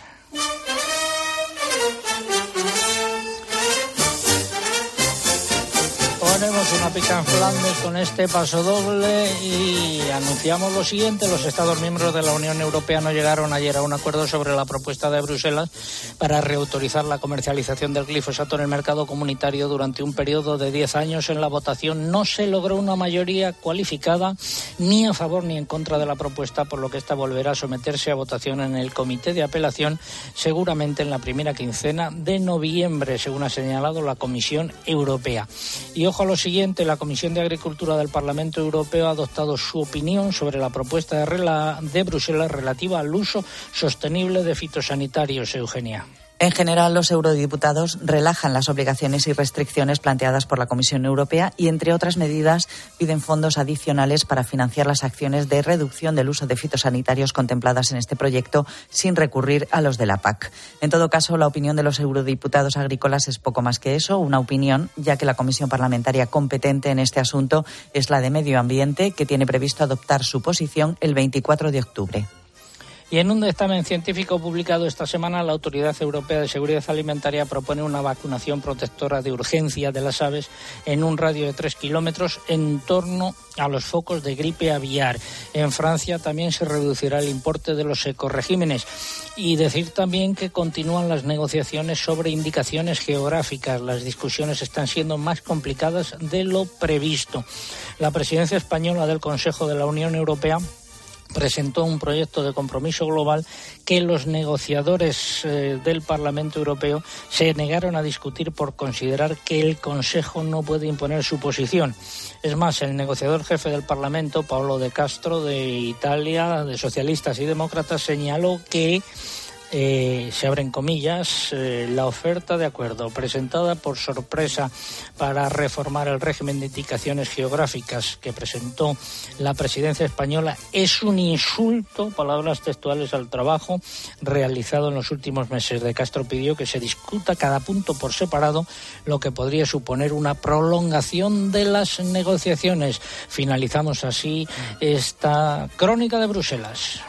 Una pica en Flandes con este paso doble y anunciamos lo siguiente. Los Estados miembros de la Unión Europea no llegaron ayer a un acuerdo sobre la propuesta de Bruselas para reautorizar la comercialización del glifosato en el mercado comunitario durante un periodo de 10 años. En la votación no se logró una mayoría cualificada ni a favor ni en contra de la propuesta, por lo que esta volverá a someterse a votación en el Comité de Apelación seguramente en la primera quincena de noviembre, según ha señalado la Comisión Europea. Y ojo a lo siguiente, la Comisión de Agricultura del Parlamento Europeo ha adoptado su opinión sobre la propuesta de, de Bruselas relativa al uso sostenible de fitosanitarios, Eugenia. En general, los eurodiputados relajan las obligaciones y restricciones planteadas por la Comisión Europea y, entre otras medidas, piden fondos adicionales para financiar las acciones de reducción del uso de fitosanitarios contempladas en este proyecto sin recurrir a los de la PAC. En todo caso, la opinión de los eurodiputados agrícolas es poco más que eso, una opinión, ya que la Comisión Parlamentaria competente en este asunto es la de Medio Ambiente, que tiene previsto adoptar su posición el 24 de octubre. Y en un dictamen científico publicado esta semana, la Autoridad Europea de Seguridad Alimentaria propone una vacunación protectora de urgencia de las aves en un radio de tres kilómetros en torno a los focos de gripe aviar. En Francia también se reducirá el importe de los ecoregímenes. Y decir también que continúan las negociaciones sobre indicaciones geográficas. Las discusiones están siendo más complicadas de lo previsto. La presidencia española del Consejo de la Unión Europea presentó un proyecto de compromiso global que los negociadores eh, del Parlamento Europeo se negaron a discutir por considerar que el Consejo no puede imponer su posición. Es más, el negociador jefe del Parlamento, Pablo de Castro, de Italia, de socialistas y demócratas, señaló que eh, se abren comillas, eh, la oferta de acuerdo presentada por sorpresa para reformar el régimen de indicaciones geográficas que presentó la presidencia española es un insulto, palabras textuales, al trabajo realizado en los últimos meses. De Castro pidió que se discuta cada punto por separado, lo que podría suponer una prolongación de las negociaciones. Finalizamos así esta crónica de Bruselas.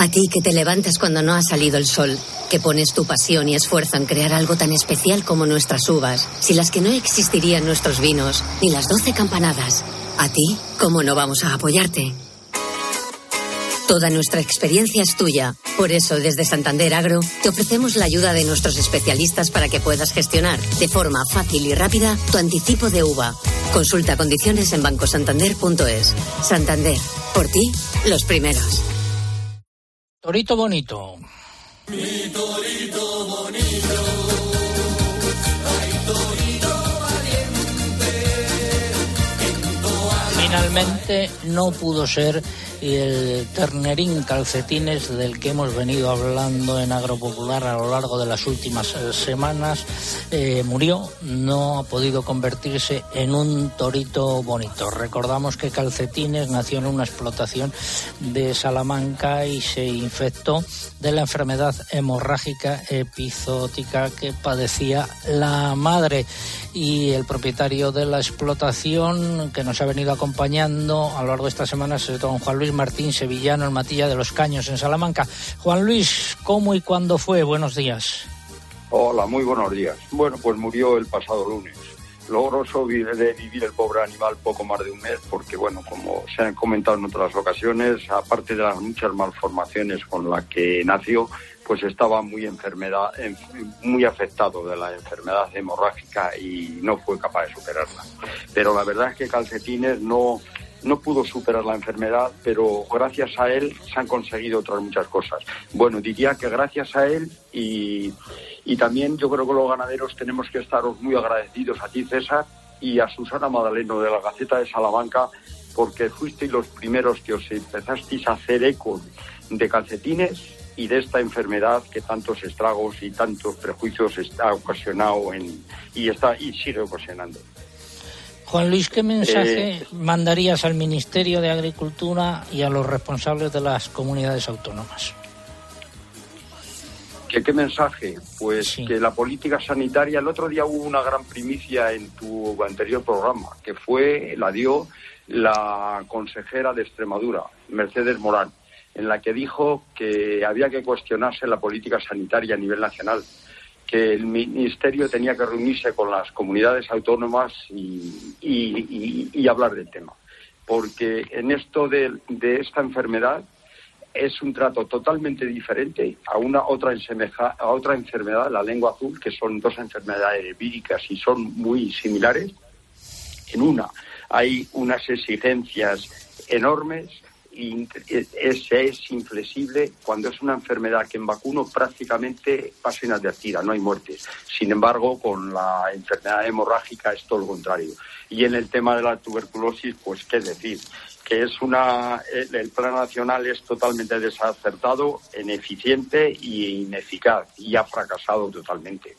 A ti que te levantas cuando no ha salido el sol, que pones tu pasión y esfuerzo en crear algo tan especial como nuestras uvas, si las que no existirían nuestros vinos, ni las doce campanadas. A ti, ¿cómo no vamos a apoyarte? Toda nuestra experiencia es tuya. Por eso, desde Santander Agro, te ofrecemos la ayuda de nuestros especialistas para que puedas gestionar de forma fácil y rápida tu anticipo de uva. Consulta condiciones en bancosantander.es. Santander, por ti, los primeros. Torito bonito. Mi torito bonito. Finalmente no pudo ser y el ternerín calcetines del que hemos venido hablando en Agropopular a lo largo de las últimas eh, semanas eh, murió, no ha podido convertirse en un torito bonito. Recordamos que Calcetines nació en una explotación de Salamanca y se infectó de la enfermedad hemorrágica epizootica que padecía la madre y el propietario de la explotación que nos ha venido acompañando a lo largo de estas semanas es don Juan Luis Martín Sevillano en Matilla de los Caños, en Salamanca. Juan Luis, ¿cómo y cuándo fue? Buenos días. Hola, muy buenos días. Bueno, pues murió el pasado lunes. Logró de vivir el pobre animal poco más de un mes porque, bueno, como se han comentado en otras ocasiones, aparte de las muchas malformaciones con las que nació, pues estaba muy enfermedad, muy afectado de la enfermedad hemorrágica y no fue capaz de superarla. Pero la verdad es que Calcetines no, no pudo superar la enfermedad, pero gracias a él se han conseguido otras muchas cosas. Bueno, diría que gracias a él y, y también yo creo que los ganaderos tenemos que estaros muy agradecidos a ti, César, y a Susana Madaleno de la Gaceta de Salamanca, porque fuisteis los primeros que os empezasteis a hacer eco de calcetines y de esta enfermedad que tantos estragos y tantos prejuicios está ocasionado en, y está y sigue ocasionando. Juan Luis, ¿qué mensaje eh, mandarías al Ministerio de Agricultura y a los responsables de las comunidades autónomas? ¿Qué, qué mensaje? Pues que la política sanitaria, el otro día hubo una gran primicia en tu anterior programa, que fue, la dio la consejera de Extremadura, Mercedes Morán, en la que dijo que había que cuestionarse la política sanitaria a nivel nacional que el Ministerio tenía que reunirse con las comunidades autónomas y, hablar del tema. Porque en esto de, esta enfermedad es un trato totalmente diferente a una otra, a otra enfermedad, la lengua azul, que son dos enfermedades víricas y son muy similares. En una hay unas exigencias enormes in- es, inflexible cuando es una enfermedad que en vacuno prácticamente pasa inadvertida, no hay muertes. Sin embargo, con la enfermedad hemorrágica es todo lo contrario. Y en el tema de la tuberculosis, pues qué decir, que es una el, el plan nacional es totalmente desacertado, ineficiente y ineficaz y ha fracasado totalmente.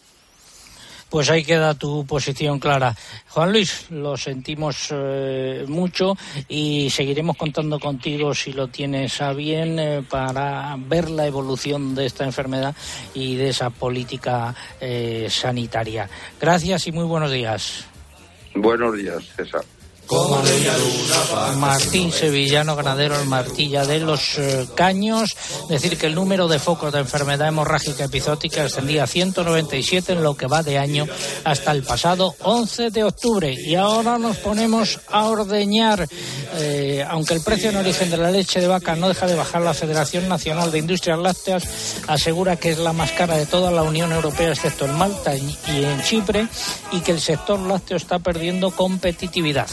Pues ahí queda tu posición clara. Juan Luis, lo sentimos eh, mucho y seguiremos contando contigo si lo tienes a bien eh, para ver la evolución de esta enfermedad y de esa política eh, sanitaria. Gracias y muy buenos días. Buenos días, César. Martín Sevillano, ganadero en Martilla de los eh, Caños. Decir que el número de focos de enfermedad hemorrágica epizótica ascendía a 197 en lo que va de año hasta el pasado 11 de octubre. Y ahora nos ponemos a ordeñar. Eh, aunque el precio en origen de la leche de vaca no deja de bajar, la Federación Nacional de Industrias Lácteas asegura que es la más cara de toda la Unión Europea, excepto en Malta y y en Chipre, y que el sector lácteo está perdiendo competitividad.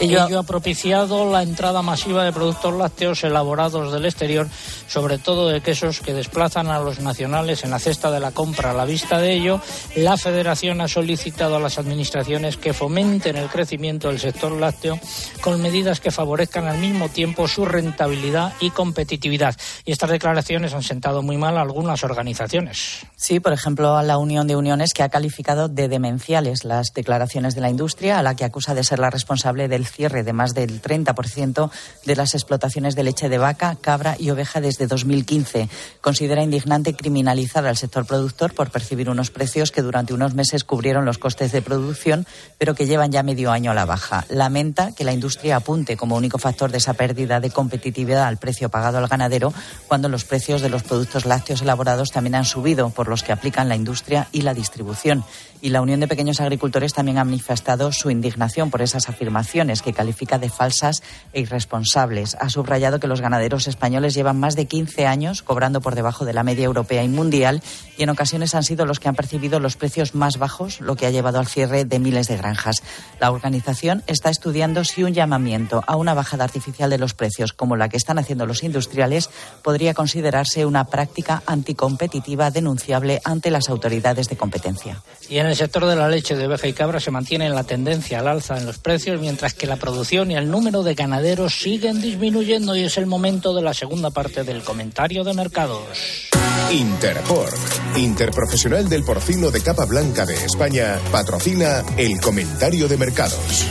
Ello, ha propiciado la entrada masiva de productos lácteos elaborados del exterior, sobre todo de quesos que desplazan a los nacionales en la cesta de la compra. A la vista de ello, la Federación ha solicitado a las administraciones que fomenten el crecimiento del sector lácteo con medidas que favorezcan al mismo tiempo su rentabilidad y competitividad. Y estas declaraciones han sentado muy mal a algunas organizaciones. Sí, por ejemplo, a la Unión de Uniones, que ha calificado de demenciales las declaraciones de la industria, a la que acusa de ser la responsable del cierre de más del 30% de las explotaciones de leche de vaca, cabra y oveja desde 2015. Considera indignante criminalizar al sector productor por percibir unos precios que durante unos meses cubrieron los costes de producción, pero que llevan ya medio año a la baja. Lamenta que la industria apunte como único factor de esa pérdida de competitividad al precio pagado al ganadero, cuando los precios de los productos lácteos elaborados también han subido por los que aplican la industria y la distribución. Y la Unión de Pequeños Agricultores también ha manifestado su indignación por esas afirmaciones que califica de falsas e irresponsables. Ha subrayado que los ganaderos españoles llevan más de 15 años cobrando por debajo de la media europea y mundial y en ocasiones han sido los que han percibido los precios más bajos, lo que ha llevado al cierre de miles de granjas. La organización está estudiando si un llamamiento a una bajada artificial de los precios, como la que están haciendo los industriales, podría considerarse una práctica anticompetitiva denunciable ante las autoridades de competencia. El sector de la leche de oveja y cabra se mantiene la tendencia al alza en los precios, mientras que la producción y el número de ganaderos siguen disminuyendo y es el momento de la segunda parte del comentario de mercados. Interpork, interprofesional del porcino de capa blanca de España, patrocina el comentario de mercados.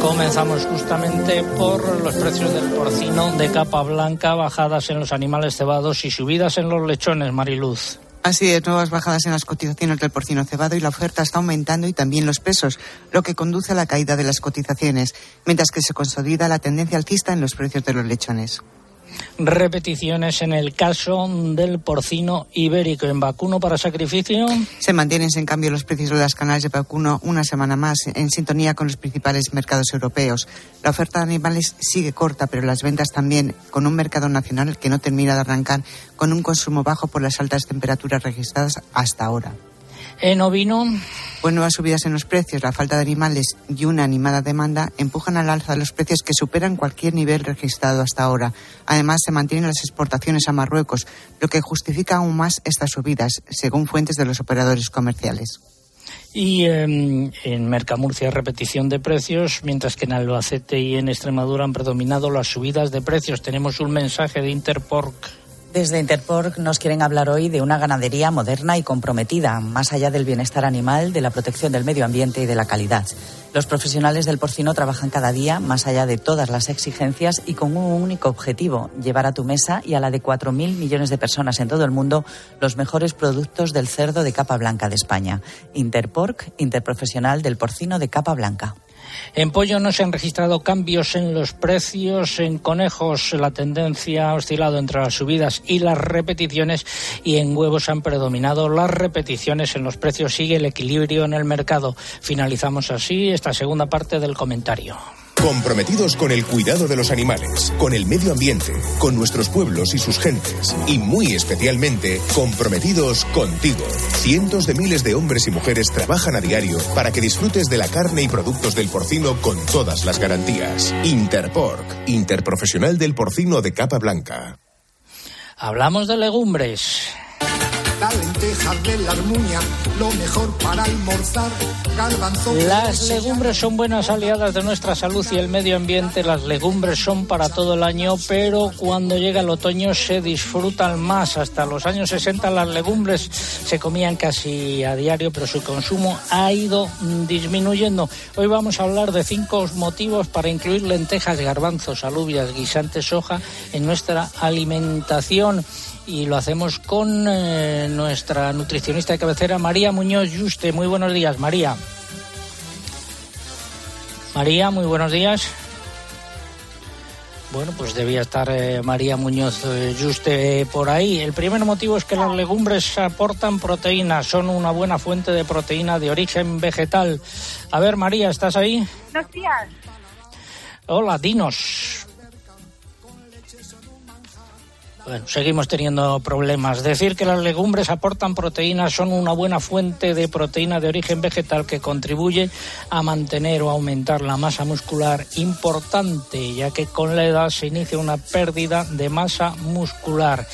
Comenzamos justamente por los precios del porcino de capa blanca, bajadas en los animales cebados y subidas en los lechones, Mariluz. Así es, nuevas bajadas en las cotizaciones del porcino cebado y la oferta está aumentando y también los pesos, lo que conduce a la caída de las cotizaciones, mientras que se consolida la tendencia alcista en los precios de los lechones. Repeticiones en el caso del porcino ibérico en vacuno para sacrificio. Se mantienen, en cambio, los precios de las canales de vacuno una semana más, en sintonía con los principales mercados europeos. La oferta de animales sigue corta, pero las ventas también, con un mercado nacional que no termina de arrancar, con un consumo bajo por las altas temperaturas registradas hasta ahora. En ovino. Pues nuevas subidas en los precios, la falta de animales y una animada demanda empujan al alza los precios que superan cualquier nivel registrado hasta ahora. Además, se mantienen las exportaciones a Marruecos, lo que justifica aún más estas subidas, según fuentes de los operadores comerciales. Y eh, en Mercamurcia repetición de precios, mientras que en Albacete y en Extremadura han predominado las subidas de precios. Tenemos un mensaje de Interpork. Desde Interpork nos quieren hablar hoy de una ganadería moderna y comprometida, más allá del bienestar animal, de la protección del medio ambiente y de la calidad. Los profesionales del porcino trabajan cada día más allá de todas las exigencias y con un único objetivo, llevar a tu mesa y a la de 4.000 millones de personas en todo el mundo los mejores productos del cerdo de capa blanca de España. Interpork, interprofesional del porcino de capa blanca. En pollo no se han registrado cambios en los precios. En conejos la tendencia ha oscilado entre las subidas y las repeticiones. Y en huevos han predominado las repeticiones. En los precios sigue el equilibrio en el mercado. Finalizamos así esta segunda parte del comentario. Comprometidos con el cuidado de los animales, con el medio ambiente, con nuestros pueblos y sus gentes. Y muy especialmente, comprometidos contigo. Cientos de miles de hombres y mujeres trabajan a diario para que disfrutes de la carne y productos del porcino con todas las garantías. Interpork, Interprofesional del Porcino de Capa Blanca. Hablamos de legumbres. La lenteja de la armuña, lo mejor para almorzar. Garbanzo. Las legumbres son buenas aliadas de nuestra salud y el medio ambiente. Las legumbres son para todo el año, pero cuando llega el otoño se disfrutan más. Hasta los años 60 las legumbres se comían casi a diario, pero su consumo ha ido disminuyendo. Hoy vamos a hablar de cinco motivos para incluir lentejas, garbanzos, alubias, guisantes, soja en nuestra alimentación y lo hacemos con eh, nuestra nutricionista de cabecera, María Muñoz Yuste. Muy buenos días, María. María, muy buenos días. Bueno, pues debía estar eh, María Muñoz eh, Yuste por ahí. El primer motivo es que las legumbres aportan proteínas, son una buena fuente de proteína de origen vegetal. A ver, María, ¿estás ahí? Buenos días. Hola, dinos. Bueno, seguimos teniendo problemas. Decir que las legumbres aportan proteínas son una buena fuente de proteína de origen vegetal que contribuye a mantener o aumentar la masa muscular importante, ya que con la edad se inicia una pérdida de masa muscular.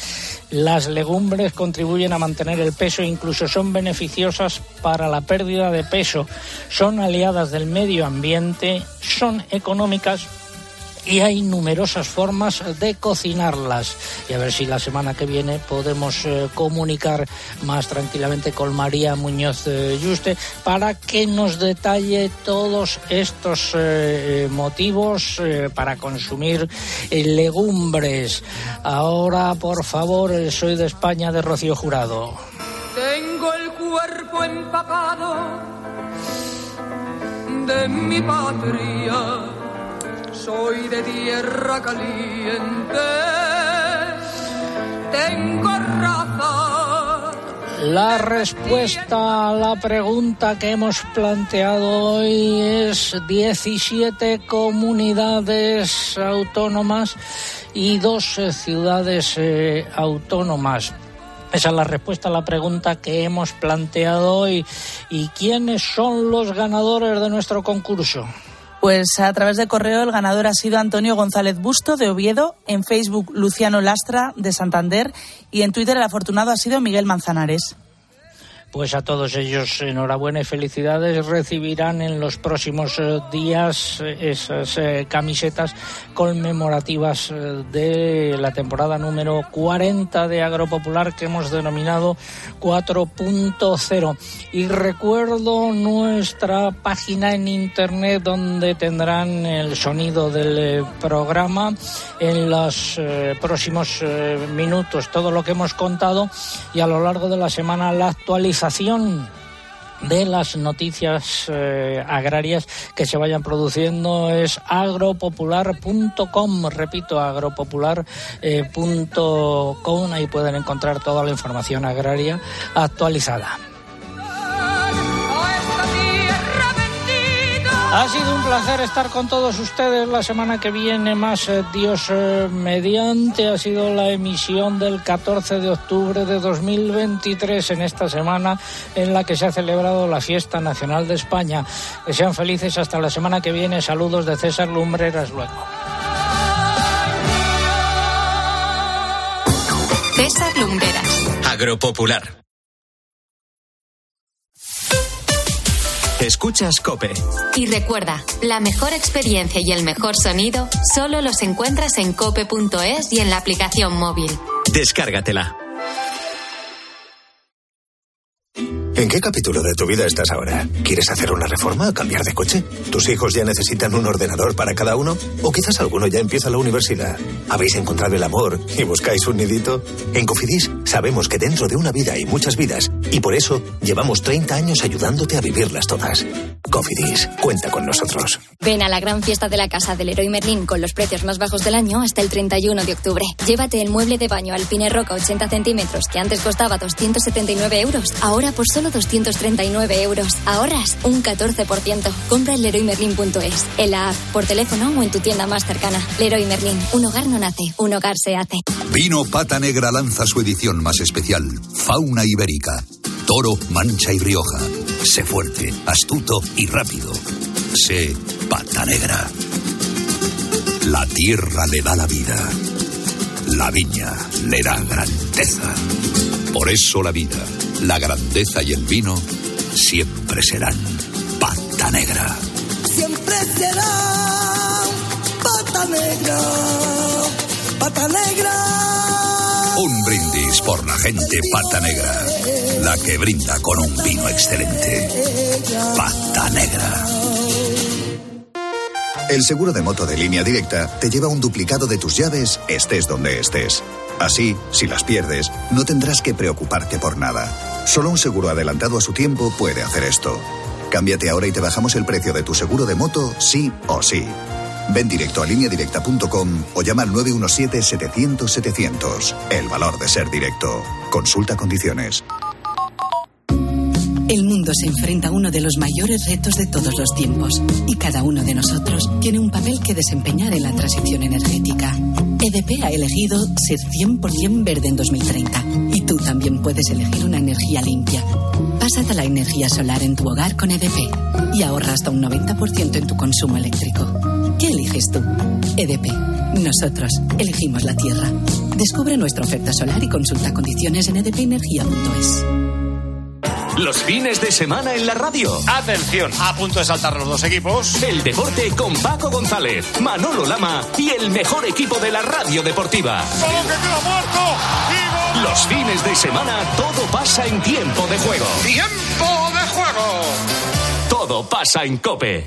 Las legumbres contribuyen a mantener el peso e incluso son beneficiosas para la pérdida de peso. Son aliadas del medio ambiente, son económicas y hay numerosas formas de cocinarlas. Y a ver si la semana que viene podemos eh, comunicar más tranquilamente con María Muñoz eh, Yuste para que nos detalle todos estos eh, motivos eh, para consumir legumbres. Ahora, por favor, soy de España de Rocío Jurado. Tengo el cuerpo empapado de mi patria. Soy de tierra caliente. Tengo raza. La respuesta a la pregunta que hemos planteado hoy es 17 comunidades autónomas y dos ciudades eh, autónomas. Esa es la respuesta a la pregunta que hemos planteado hoy. ¿Y quiénes son los ganadores de nuestro concurso? Pues a través de correo el ganador ha sido Antonio González Busto de Oviedo, en Facebook Luciano Lastra de Santander y en Twitter el afortunado ha sido Miguel Manzanares. Pues a todos ellos enhorabuena y felicidades. Recibirán en los próximos eh, días eh, esas eh, camisetas conmemorativas de la temporada número 40 de Agropopular que hemos denominado 4.0. Y recuerdo nuestra página en internet donde tendrán el sonido del programa en los próximos minutos, todo lo que hemos contado y a lo largo de la semana la actualización de las noticias eh, agrarias que se vayan produciendo es agropopular.com, repito, agropopular.com, ahí pueden encontrar toda la información agraria actualizada. Ha sido un placer estar con todos ustedes la semana que viene, más eh, Dios eh, mediante. Ha sido la emisión del 14 de octubre de 2023 en esta semana en la que se ha celebrado la Fiesta Nacional de España. Que sean felices hasta la semana que viene. Saludos de César Lumbreras luego. César Lumberas. Agropopular. Escuchas Cope. Y recuerda, la mejor experiencia y el mejor sonido solo los encuentras en cope.es y en la aplicación móvil. Descárgatela. ¿En qué capítulo de tu vida estás ahora? ¿Quieres hacer una reforma o cambiar de coche? ¿Tus hijos ya necesitan un ordenador para cada uno? ¿O quizás alguno ya empieza la universidad? ¿Habéis encontrado el amor y buscáis un nidito? En Cofidis sabemos que dentro de una vida hay muchas vidas y por eso llevamos 30 años ayudándote a vivirlas todas. Cofidis, cuenta con nosotros. Ven a la gran fiesta de la casa del Leroy Merlin con los precios más bajos del año hasta el 31 de octubre. Llévate el mueble de baño Alpine Roca 80 centímetros que antes costaba 279 euros, ahora por solo 239 euros. Ahorras un 14%. Compra en leroymerlin.es, en la app, por teléfono o en tu tienda más cercana. Leroy Merlin, un hogar no nace, un hogar se hace. Vino Pata Negra lanza su edición más especial, Fauna Ibérica. Toro, Mancha y Rioja. Sé fuerte, astuto y rápido. Sé Pata Negra. La tierra le da la vida. La viña le da grandeza. Por eso la vida, la grandeza y el vino siempre serán Pata Negra. Siempre será pata negra, pata negra. Un brindis por la gente Pata Negra. La que brinda con un vino excelente. Pata Negra. El seguro de moto de línea directa te lleva un duplicado de tus llaves estés donde estés. Así, si las pierdes, no tendrás que preocuparte por nada. Solo un seguro adelantado a su tiempo puede hacer esto. Cámbiate ahora y te bajamos el precio de tu seguro de moto, sí o sí. Ven directo a lineadirecta.com o llama al 917-700-700. El valor de ser directo. Consulta condiciones. El mundo se enfrenta a uno de los mayores retos de todos los tiempos y cada uno de nosotros tiene un papel que desempeñar en la transición energética. EDP ha elegido ser 100% verde en 2030 y tú también puedes elegir una energía limpia. Pásate a la energía solar en tu hogar con EDP y ahorra hasta un 90% en tu consumo eléctrico. ¿Qué eliges tú? EDP. Nosotros elegimos la Tierra. Descubre nuestra oferta solar y consulta condiciones en edpenergia.es. Los fines de semana en la radio. Atención. A punto de saltar los dos equipos. El deporte con Paco González, Manolo Lama y el mejor equipo de la radio deportiva. Los fines de semana todo pasa en tiempo de juego. ¡Tiempo de juego! Todo pasa en Cope.